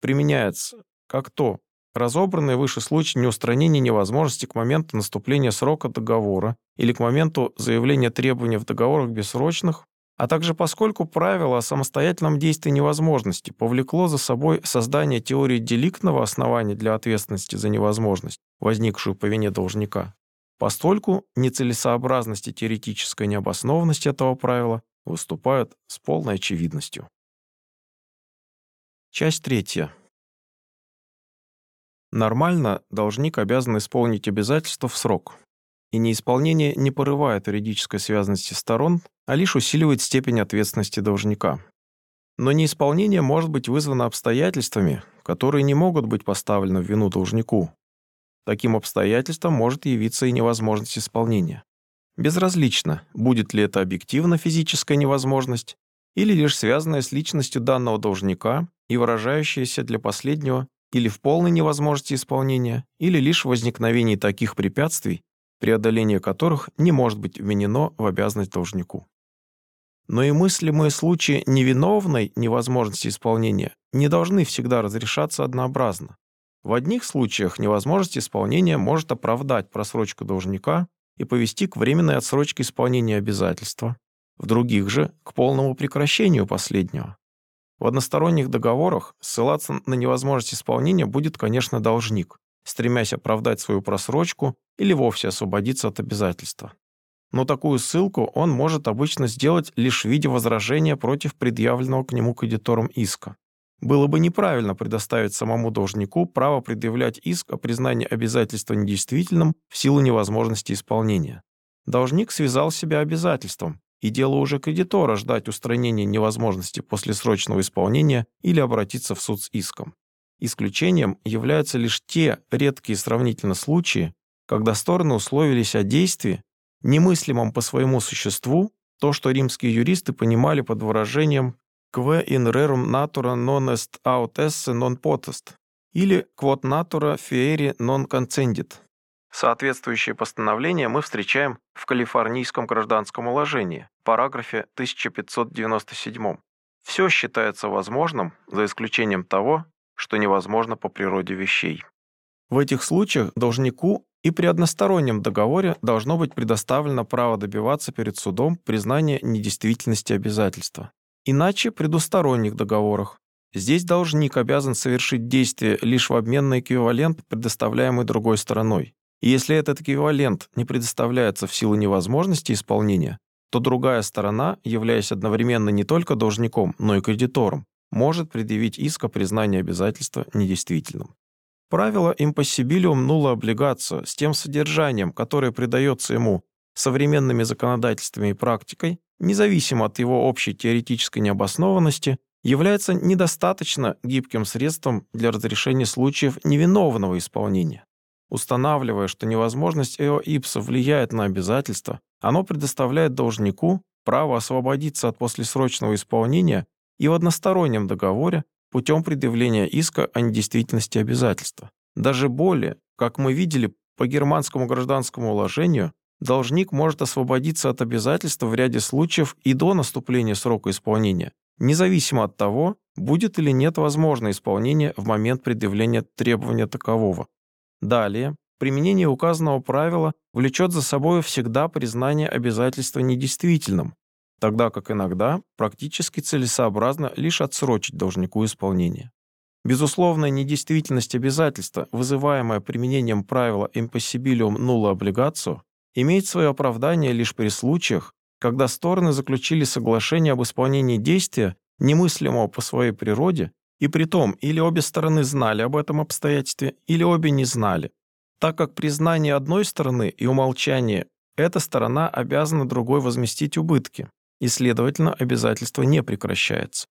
Speaker 2: применяется как то разобранные выше случаи неустранения невозможности к моменту наступления срока договора или к моменту заявления требования в договорах бессрочных, а также поскольку правило о самостоятельном действии невозможности повлекло за собой создание теории деликтного основания для ответственности за невозможность, возникшую по вине должника, постольку нецелесообразность и теоретическая необоснованность этого правила выступают с полной очевидностью. Часть третья. Нормально должник обязан исполнить обязательства в срок, и неисполнение не порывает юридической связанности сторон, а лишь усиливает степень ответственности должника. Но неисполнение может быть вызвано обстоятельствами, которые не могут быть поставлены в вину должнику. Таким обстоятельством может явиться и невозможность исполнения. Безразлично, будет ли это объективно физическая невозможность или лишь связанная с личностью данного должника и выражающаяся для последнего или в полной невозможности исполнения, или лишь в возникновении таких препятствий, преодоление которых не может быть вменено в обязанность должнику. Но и мыслимые случаи невиновной невозможности исполнения не должны всегда разрешаться однообразно. В одних случаях невозможность исполнения может оправдать просрочку должника и повести к временной отсрочке исполнения обязательства. в других же — к полному прекращению последнего. В односторонних договорах ссылаться на невозможность исполнения будет, конечно, должник, стремясь оправдать свою просрочку или вовсе освободиться от обязательства. Но такую ссылку он может обычно сделать лишь в виде возражения против предъявленного к нему кредитором иска. Было бы неправильно предоставить самому должнику право предъявлять иск о признании обязательства недействительным в силу невозможности исполнения. Должник связал себя обязательством, и дело уже кредитора ждать устранения невозможности после срочного исполнения или обратиться в суд с иском. Исключением являются лишь те редкие сравнительно случаи, когда стороны условились о действии, немыслимом по своему существу, то, что римские юристы понимали под выражением «que in rerum natura non est aut esse non potest» или «quod natura fieri non concendit». Соответствующее постановление мы встречаем в Калифорнийском гражданском уложении, параграфе 1597. Все считается возможным, за исключением того, что невозможно по природе вещей. В этих случаях должнику и при одностороннем договоре должно быть предоставлено право добиваться перед судом признания недействительности обязательства. Иначе при двусторонних договорах. Здесь должник обязан совершить действие лишь в обмен на эквивалент, предоставляемый другой стороной. И если этот эквивалент не предоставляется в силу невозможности исполнения, то другая сторона, являясь одновременно не только должником, но и кредитором, может предъявить иск о признании обязательства недействительным. Правило impossibilium nulla obligatio с тем содержанием, которое придается ему современными законодательствами и практикой, независимо от его общей теоретической необоснованности, является недостаточно гибким средством для разрешения случаев невиновного исполнения. Устанавливая, что невозможность эо ипса влияет на обязательства, оно предоставляет должнику право освободиться от послесрочного исполнения и в одностороннем договоре путем предъявления иска о недействительности обязательства. Даже более, как мы видели по германскому гражданскому уложению, должник может освободиться от обязательства в ряде случаев и до наступления срока исполнения, независимо от того, будет или нет возможно исполнение в момент предъявления требования такового. Далее, применение указанного правила влечет за собой всегда признание обязательства недействительным, тогда как иногда практически целесообразно лишь отсрочить должнику исполнение. Безусловная недействительность обязательства, вызываемая применением правила impossibilium nulla obligatio, имеет свое оправдание лишь при случаях, когда стороны заключили соглашение об исполнении действия, немыслимого по своей природе, и при том или обе стороны знали об этом обстоятельстве, или обе не знали, так как признание одной стороны и умолчание эта сторона обязана другой возместить убытки и, следовательно, обязательство не прекращается.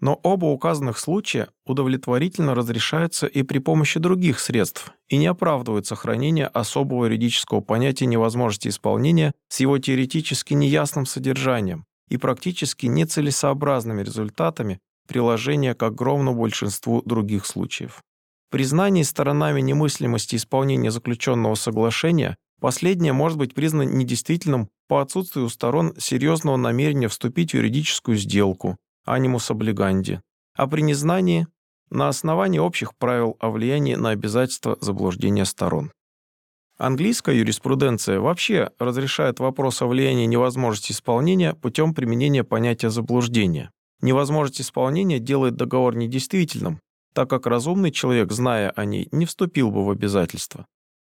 Speaker 2: Но оба указанных случая удовлетворительно разрешаются и при помощи других средств и не оправдывают сохранение особого юридического понятия невозможности исполнения с его теоретически неясным содержанием и практически нецелесообразными результатами приложения к огромному большинству других случаев. Признание сторонами немыслимости исполнения заключенного соглашения Последнее может быть признано недействительным по отсутствию у сторон серьезного намерения вступить в юридическую сделку, анимус облиганди, а при незнании – на основании общих правил о влиянии на обязательства заблуждения сторон. Английская юриспруденция вообще разрешает вопрос о влиянии невозможности исполнения путем применения понятия заблуждения. Невозможность исполнения делает договор недействительным, так как разумный человек, зная о ней, не вступил бы в обязательства.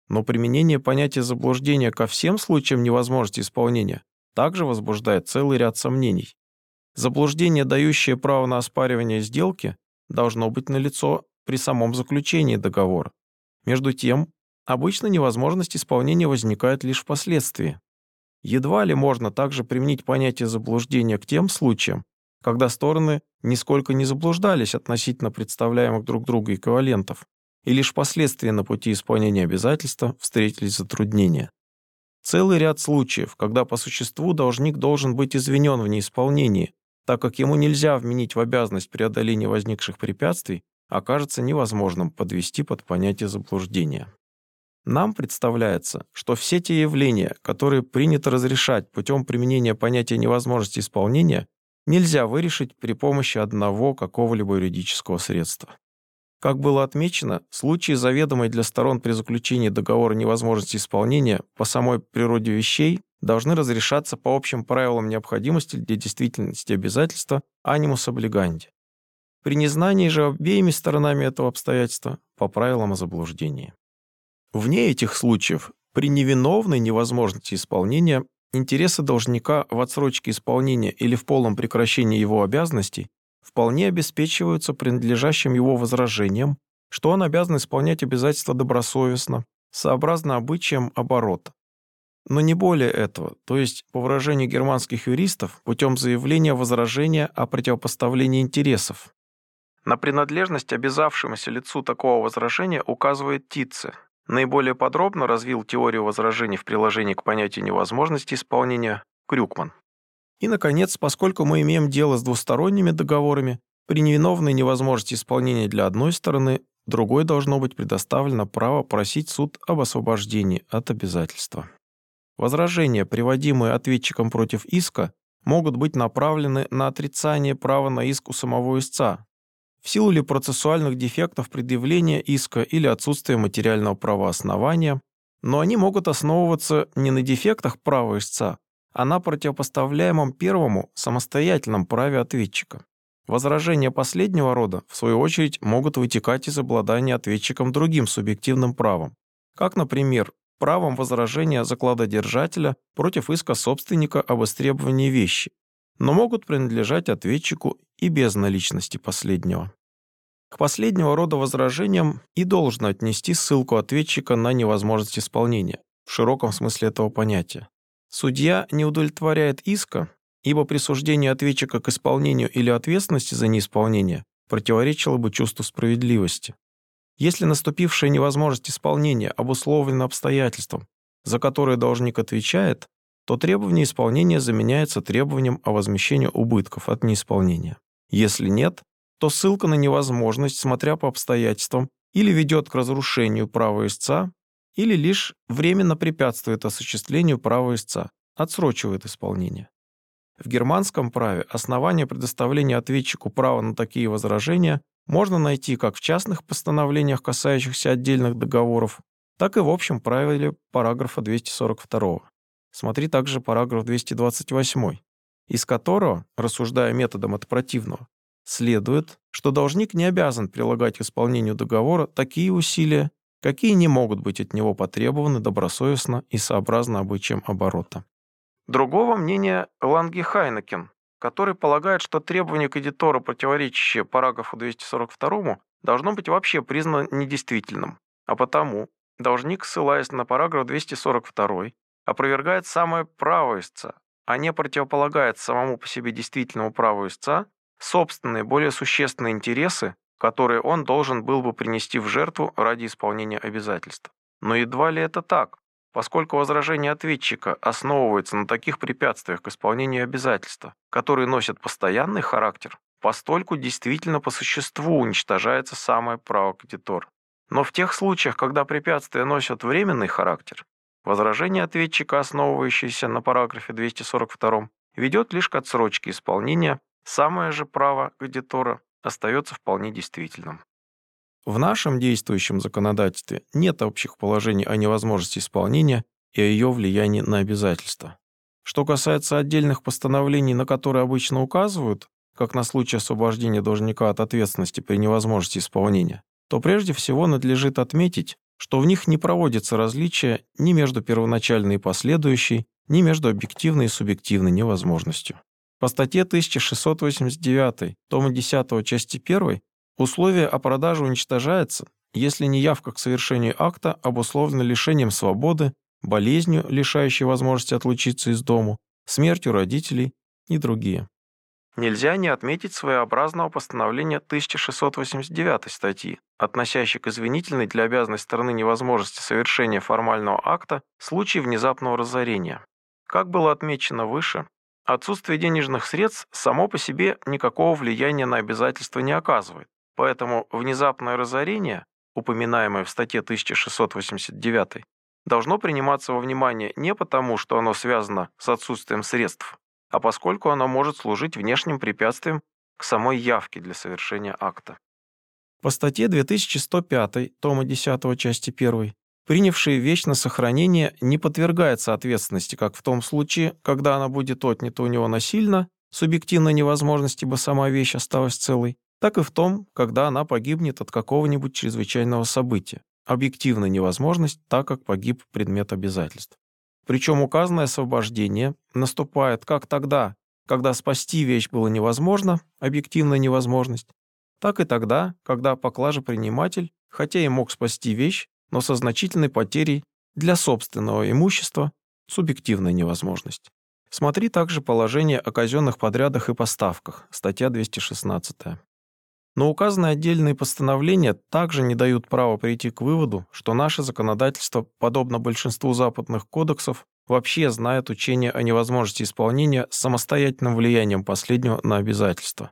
Speaker 2: Но применение понятия заблуждения ко всем случаям невозможности исполнения также возбуждает целый ряд сомнений. Заблуждение, дающее право на оспаривание сделки, должно быть налицо при самом заключении договора. Между тем, обычно невозможность исполнения возникает лишь впоследствии. Едва ли можно также применить понятие заблуждения к тем случаям, когда стороны нисколько не заблуждались относительно представляемых друг друга эквивалентов, и лишь впоследствии на пути исполнения обязательства встретились затруднения. Целый ряд случаев, когда по существу должник должен быть извинен в неисполнении, так как ему нельзя вменить в обязанность преодоления возникших препятствий, окажется невозможным подвести под понятие заблуждения. Нам представляется, что все те явления, которые принято разрешать путем применения понятия невозможности исполнения, нельзя вырешить при помощи одного какого-либо юридического средства. Как было отмечено, случаи заведомой для сторон при заключении договора невозможности исполнения по самой природе вещей должны разрешаться по общим правилам необходимости для действительности обязательства анимус облиганди. При незнании же обеими сторонами этого обстоятельства по правилам о заблуждении. Вне этих случаев, при невиновной невозможности исполнения, интересы должника в отсрочке исполнения или в полном прекращении его обязанностей вполне обеспечиваются принадлежащим его возражением, что он обязан исполнять обязательства добросовестно, сообразно обычаям оборота. Но не более этого, то есть, по выражению германских юристов, путем заявления возражения о противопоставлении интересов. На принадлежность обязавшемуся лицу такого возражения указывает Титце, Наиболее подробно развил теорию возражений в приложении к понятию невозможности исполнения Крюкман. И, наконец, поскольку мы имеем дело с двусторонними договорами, при невиновной невозможности исполнения для одной стороны, другой должно быть предоставлено право просить суд об освобождении от обязательства. Возражения, приводимые ответчиком против иска, могут быть направлены на отрицание права на иск у самого истца, в силу ли процессуальных дефектов предъявления иска или отсутствия материального правооснования, но они могут основываться не на дефектах права истца, а на противопоставляемом первому самостоятельном праве ответчика. Возражения последнего рода, в свою очередь, могут вытекать из обладания ответчиком другим субъективным правом, как, например, правом возражения закладодержателя против иска собственника об истребовании вещи, но могут принадлежать ответчику и без наличности последнего. К последнего рода возражениям и должно отнести ссылку ответчика на невозможность исполнения, в широком смысле этого понятия. Судья не удовлетворяет иска, ибо присуждение ответчика к исполнению или ответственности за неисполнение противоречило бы чувству справедливости. Если наступившая невозможность исполнения обусловлена обстоятельством, за которое должник отвечает, то требование исполнения заменяется требованием о возмещении убытков от неисполнения. Если нет, то ссылка на невозможность, смотря по обстоятельствам, или ведет к разрушению права истца, или лишь временно препятствует осуществлению права истца, отсрочивает исполнение. В германском праве основания предоставления ответчику права на такие возражения можно найти как в частных постановлениях, касающихся отдельных договоров, так и в общем правиле параграфа 242. Смотри также параграф 228, из которого, рассуждая методом от противного, следует, что должник не обязан прилагать к исполнению договора такие усилия, какие не могут быть от него потребованы добросовестно и сообразно обычаям оборота. Другого мнения Ланги Хайнекен, который полагает, что требование к эдитору, противоречащее параграфу 242, должно быть вообще признано недействительным, а потому должник, ссылаясь на параграф 242, опровергает самое право истца, а не противополагает самому по себе действительному праву истца собственные, более существенные интересы, которые он должен был бы принести в жертву ради исполнения обязательств. Но едва ли это так, поскольку возражение ответчика основывается на таких препятствиях к исполнению обязательства, которые носят постоянный характер, постольку действительно по существу уничтожается самое право кредитора. Но в тех случаях, когда препятствия носят временный характер, Возражение ответчика, основывающееся на параграфе 242, ведет лишь к отсрочке исполнения, самое же право кредитора остается вполне действительным. В нашем действующем законодательстве нет общих положений о невозможности исполнения и о ее влиянии на обязательства. Что касается отдельных постановлений, на которые обычно указывают, как на случай освобождения должника от ответственности при невозможности исполнения, то прежде всего надлежит отметить, что в них не проводится различия ни между первоначальной и последующей, ни между объективной и субъективной невозможностью. По статье 1689, тома 10, части 1, условие о продаже уничтожается, если неявка к совершению акта обусловлена лишением свободы, болезнью, лишающей возможности отлучиться из дому, смертью родителей и другие. Нельзя не отметить своеобразного постановления 1689 статьи, относящей к извинительной для обязанной стороны невозможности совершения формального акта в случае внезапного разорения. Как было отмечено выше, отсутствие денежных средств само по себе никакого влияния на обязательства не оказывает, поэтому внезапное разорение, упоминаемое в статье 1689, должно приниматься во внимание не потому, что оно связано с отсутствием средств, а поскольку оно может служить внешним препятствием к самой явке для совершения акта. По статье 2105, тома 10, части 1, принявший вещь сохранение не подвергается ответственности как в том случае, когда она будет отнята у него насильно, субъективной невозможности, бы сама вещь осталась целой, так и в том, когда она погибнет от какого-нибудь чрезвычайного события, объективная невозможность, так как погиб предмет обязательств. Причем указанное освобождение наступает как тогда, когда спасти вещь было невозможно, объективная невозможность, так и тогда, когда поклажа-приниматель, хотя и мог спасти вещь, но со значительной потерей для собственного имущества, субъективная невозможность. Смотри также положение о казенных подрядах и поставках, статья 216. Но указанные отдельные постановления также не дают права прийти к выводу, что наше законодательство, подобно большинству западных кодексов, вообще знает учение о невозможности исполнения самостоятельным влиянием последнего на обязательства.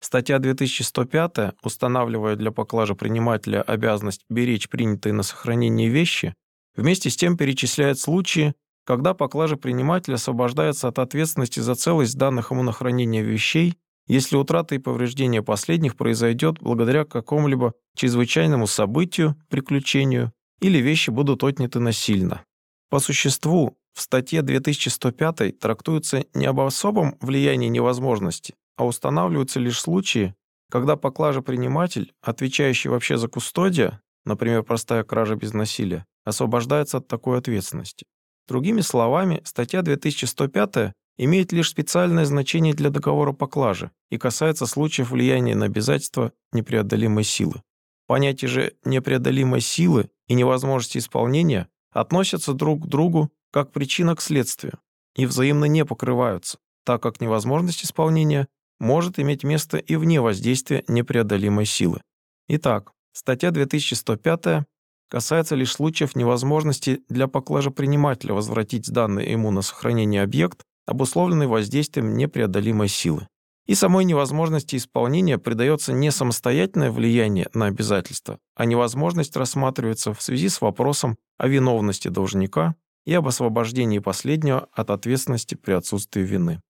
Speaker 2: Статья 2105, устанавливая для поклажи принимателя обязанность беречь принятые на сохранение вещи, вместе с тем перечисляет случаи, когда поклажа приниматель освобождается от ответственности за целость данных ему на хранение вещей если утрата и повреждение последних произойдет благодаря какому-либо чрезвычайному событию, приключению, или вещи будут отняты насильно. По существу, в статье 2105 трактуется не об особом влиянии невозможности, а устанавливаются лишь случаи, когда поклажа-приниматель, отвечающий вообще за кустодия, например, простая кража без насилия, освобождается от такой ответственности. Другими словами, статья 2105 имеет лишь специальное значение для договора поклажи и касается случаев влияния на обязательства непреодолимой силы. Понятия же непреодолимой силы и невозможности исполнения относятся друг к другу как причина к следствию и взаимно не покрываются, так как невозможность исполнения может иметь место и вне воздействия непреодолимой силы. Итак, статья 2105 касается лишь случаев невозможности для поклажепринимателя возвратить данный ему на сохранение объект обусловленный воздействием непреодолимой силы. И самой невозможности исполнения придается не самостоятельное влияние на обязательства, а невозможность рассматривается в связи с вопросом о виновности должника и об освобождении последнего от ответственности при отсутствии вины.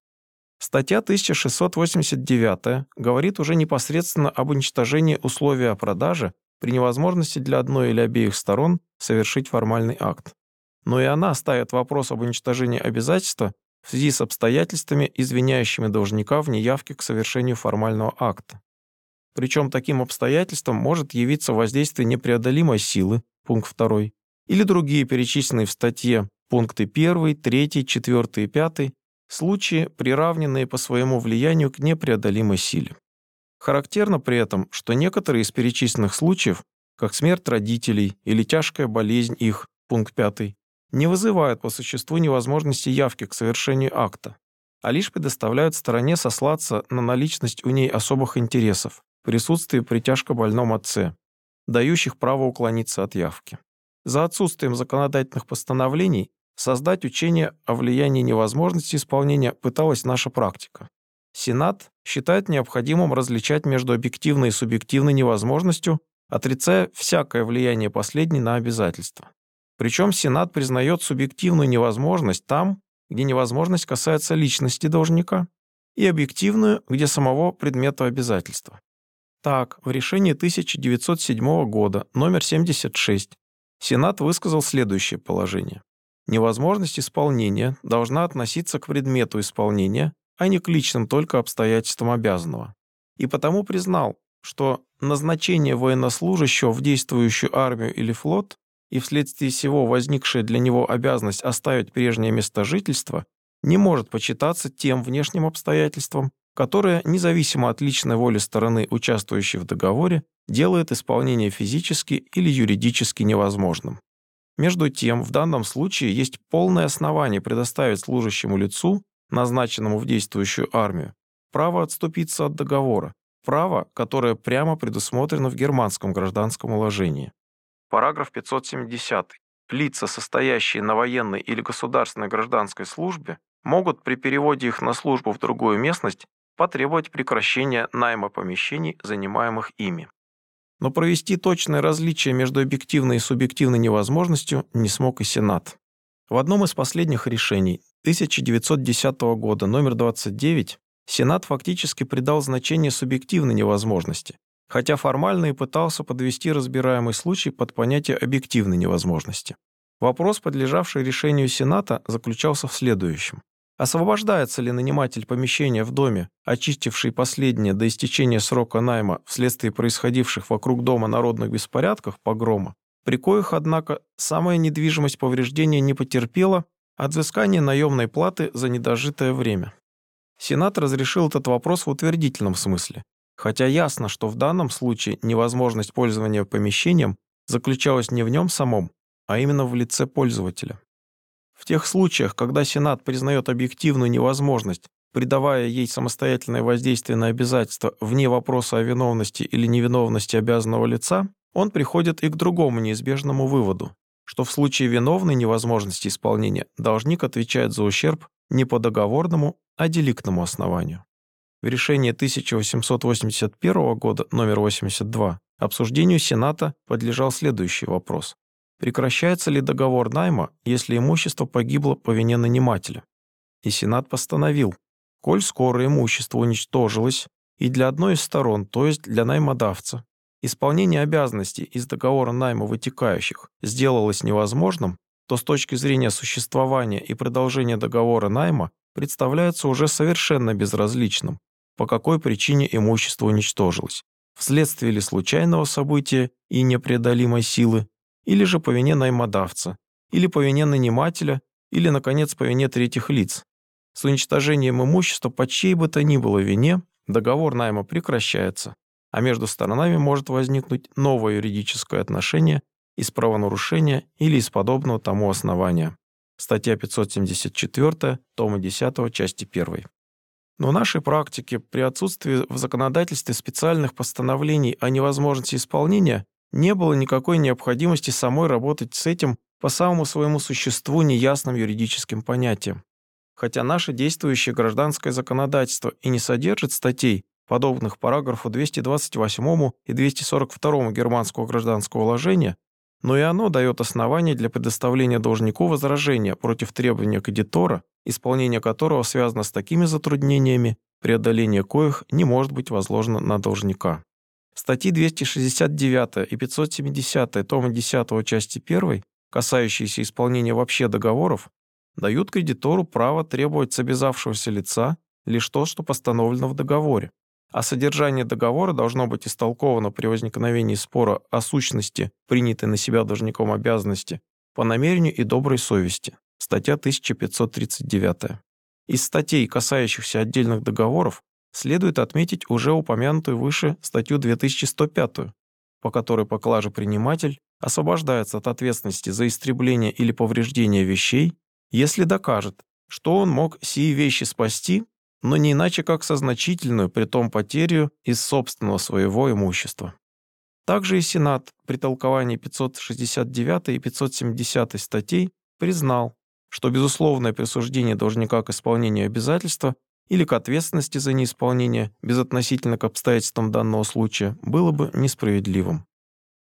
Speaker 2: Статья 1689 говорит уже непосредственно об уничтожении условия о продаже при невозможности для одной или обеих сторон совершить формальный акт. Но и она ставит вопрос об уничтожении обязательства в связи с обстоятельствами, извиняющими должника в неявке к совершению формального акта. Причем таким обстоятельством может явиться воздействие непреодолимой силы, пункт 2, или другие перечисленные в статье пункты 1, 3, 4 и 5, случаи, приравненные по своему влиянию к непреодолимой силе. Характерно при этом, что некоторые из перечисленных случаев, как смерть родителей или тяжкая болезнь их, пункт 5, не вызывают по существу невозможности явки к совершению акта, а лишь предоставляют стороне сослаться на наличность у ней особых интересов, присутствие при тяжко больном отце, дающих право уклониться от явки. За отсутствием законодательных постановлений создать учение о влиянии невозможности исполнения пыталась наша практика. Сенат считает необходимым различать между объективной и субъективной невозможностью, отрицая всякое влияние последней на обязательства. Причем Сенат признает субъективную невозможность там, где невозможность касается личности должника, и объективную, где самого предмета обязательства. Так, в решении 1907 года, номер 76, Сенат высказал следующее положение. Невозможность исполнения должна относиться к предмету исполнения, а не к личным только обстоятельствам обязанного. И потому признал, что назначение военнослужащего в действующую армию или флот и вследствие всего возникшая для него обязанность оставить прежнее место жительства не может почитаться тем внешним обстоятельством, которое, независимо от личной воли стороны, участвующей в договоре, делает исполнение физически или юридически невозможным. Между тем, в данном случае есть полное основание предоставить служащему лицу, назначенному в действующую армию, право отступиться от договора, право, которое прямо предусмотрено в германском гражданском уложении. Параграф 570. Лица, состоящие на военной или государственной гражданской службе, могут при переводе их на службу в другую местность потребовать прекращения найма помещений, занимаемых ими. Но провести точное различие между объективной и субъективной невозможностью не смог и Сенат. В одном из последних решений 1910 года номер 29 Сенат фактически придал значение субъективной невозможности, хотя формально и пытался подвести разбираемый случай под понятие объективной невозможности. Вопрос, подлежавший решению Сената, заключался в следующем. Освобождается ли наниматель помещения в доме, очистивший последнее до истечения срока найма вследствие происходивших вокруг дома народных беспорядков, погрома, при коих, однако, самая недвижимость повреждения не потерпела от взыскания наемной платы за недожитое время. Сенат разрешил этот вопрос в утвердительном смысле, хотя ясно, что в данном случае невозможность пользования помещением заключалась не в нем самом, а именно в лице пользователя. В тех случаях, когда Сенат признает объективную невозможность, придавая ей самостоятельное воздействие на обязательства вне вопроса о виновности или невиновности обязанного лица, он приходит и к другому неизбежному выводу, что в случае виновной невозможности исполнения должник отвечает за ущерб не по договорному, а деликтному основанию. В решении 1881 года номер 82 обсуждению Сената подлежал следующий вопрос. Прекращается ли договор найма, если имущество погибло по вине нанимателя? И Сенат постановил, коль скоро имущество уничтожилось и для одной из сторон, то есть для наймодавца, исполнение обязанностей из договора найма вытекающих сделалось невозможным, то с точки зрения существования и продолжения договора найма представляется уже совершенно безразличным, по какой причине имущество уничтожилось, вследствие ли случайного события и непреодолимой силы, или же по вине наймодавца, или по вине нанимателя, или, наконец, по вине третьих лиц. С уничтожением имущества по чьей бы то ни было вине договор найма прекращается, а между сторонами может возникнуть новое юридическое отношение из правонарушения или из подобного тому основания. Статья 574, тома 10, части 1. Но в нашей практике при отсутствии в законодательстве специальных постановлений о невозможности исполнения не было никакой необходимости самой работать с этим по самому своему существу неясным юридическим понятием. Хотя наше действующее гражданское законодательство и не содержит статей, подобных параграфу 228 и 242 Германского гражданского уложения, но и оно дает основания для предоставления должнику возражения против требования кредитора, исполнение которого связано с такими затруднениями, преодоление коих не может быть возложено на должника. Статьи 269 и 570 тома 10 части 1, касающиеся исполнения вообще договоров, дают кредитору право требовать с обязавшегося лица лишь то, что постановлено в договоре, а содержание договора должно быть истолковано при возникновении спора о сущности принятой на себя должником обязанности по намерению и доброй совести. Статья 1539. Из статей, касающихся отдельных договоров, следует отметить уже упомянутую выше статью 2105, по которой поклажеприниматель освобождается от ответственности за истребление или повреждение вещей, если докажет, что он мог сии вещи спасти но не иначе как со значительную, притом потерю из собственного своего имущества. Также и Сенат при толковании 569 и 570 статей признал, что безусловное присуждение должника к исполнению обязательства или к ответственности за неисполнение безотносительно к обстоятельствам данного случая было бы несправедливым.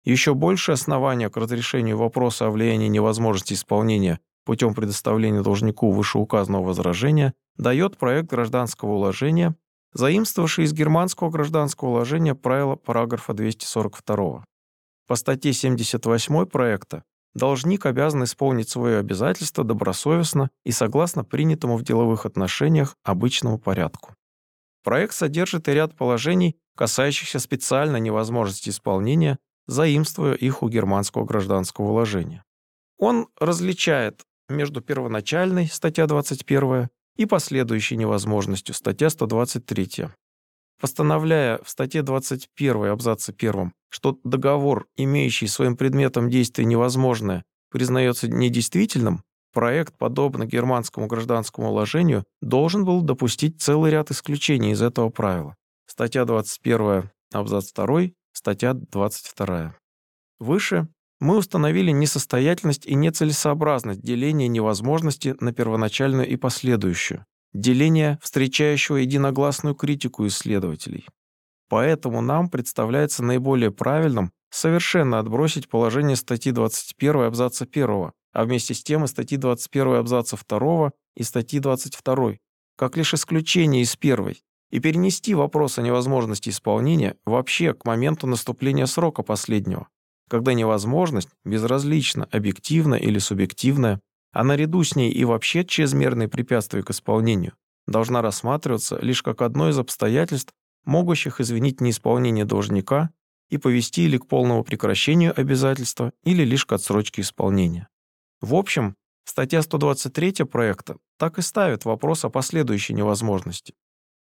Speaker 2: Еще большее основание к разрешению вопроса о влиянии невозможности исполнения путем предоставления должнику вышеуказанного возражения дает проект гражданского уложения, заимствовавший из германского гражданского уложения правила параграфа 242. По статье 78 проекта должник обязан исполнить свое обязательство добросовестно и согласно принятому в деловых отношениях обычному порядку. Проект содержит и ряд положений, касающихся специально невозможности исполнения, заимствуя их у германского гражданского уложения. Он различает между первоначальной, статья 21, и последующей невозможностью, статья 123. Постановляя в статье 21 абзаце 1, что договор, имеющий своим предметом действия невозможное, признается недействительным, проект, подобно германскому гражданскому уложению, должен был допустить целый ряд исключений из этого правила. Статья 21, абзац 2, статья 22. Выше мы установили несостоятельность и нецелесообразность деления невозможности на первоначальную и последующую, деление, встречающего единогласную критику исследователей. Поэтому нам представляется наиболее правильным совершенно отбросить положение статьи 21 абзаца 1, а вместе с тем и статьи 21 абзаца 2 и статьи 22, как лишь исключение из первой, и перенести вопрос о невозможности исполнения вообще к моменту наступления срока последнего, когда невозможность, безразлично, объективная или субъективная, а наряду с ней и вообще чрезмерные препятствия к исполнению, должна рассматриваться лишь как одно из обстоятельств, могущих извинить неисполнение должника и повести или к полному прекращению обязательства, или лишь к отсрочке исполнения. В общем, статья 123 проекта так и ставит вопрос о последующей невозможности.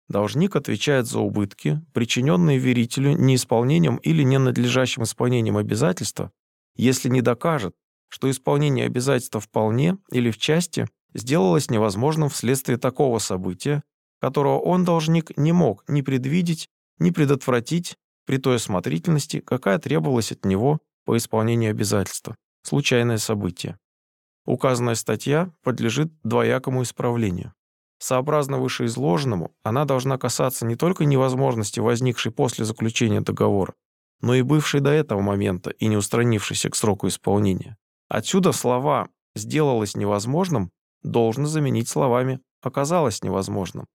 Speaker 2: Должник отвечает за убытки, причиненные верителю неисполнением или ненадлежащим исполнением обязательства, если не докажет, что исполнение обязательства вполне или в части сделалось невозможным вследствие такого события, которого он, должник, не мог ни предвидеть, ни предотвратить при той осмотрительности, какая требовалась от него по исполнению обязательства, случайное событие. Указанная статья подлежит двоякому исправлению. Сообразно вышеизложенному, она должна касаться не только невозможности, возникшей после заключения договора, но и бывшей до этого момента и не устранившейся к сроку исполнения. Отсюда слова «сделалось невозможным» должно заменить словами «оказалось невозможным».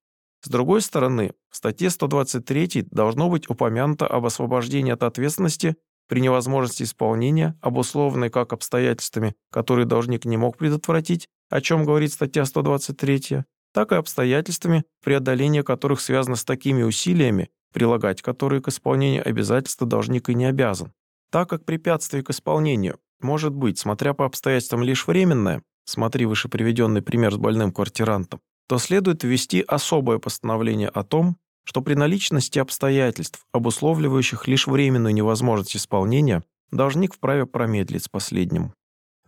Speaker 2: С другой стороны, в статье 123 должно быть упомянуто об освобождении от ответственности при невозможности исполнения, обусловленной как обстоятельствами, которые должник не мог предотвратить, о чем говорит статья 123, так и обстоятельствами, преодоление которых связано с такими усилиями, прилагать которые к исполнению обязательства должник и не обязан. Так как препятствие к исполнению может быть, смотря по обстоятельствам, лишь временное, смотри выше приведенный пример с больным квартирантом, то следует ввести особое постановление о том, что при наличности обстоятельств, обусловливающих лишь временную невозможность исполнения, должник вправе промедлить с последним.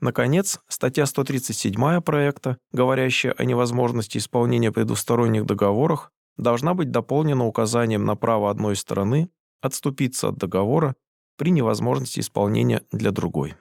Speaker 2: Наконец, статья 137 проекта, говорящая о невозможности исполнения при двусторонних договорах, должна быть дополнена указанием на право одной стороны отступиться от договора при невозможности исполнения для другой.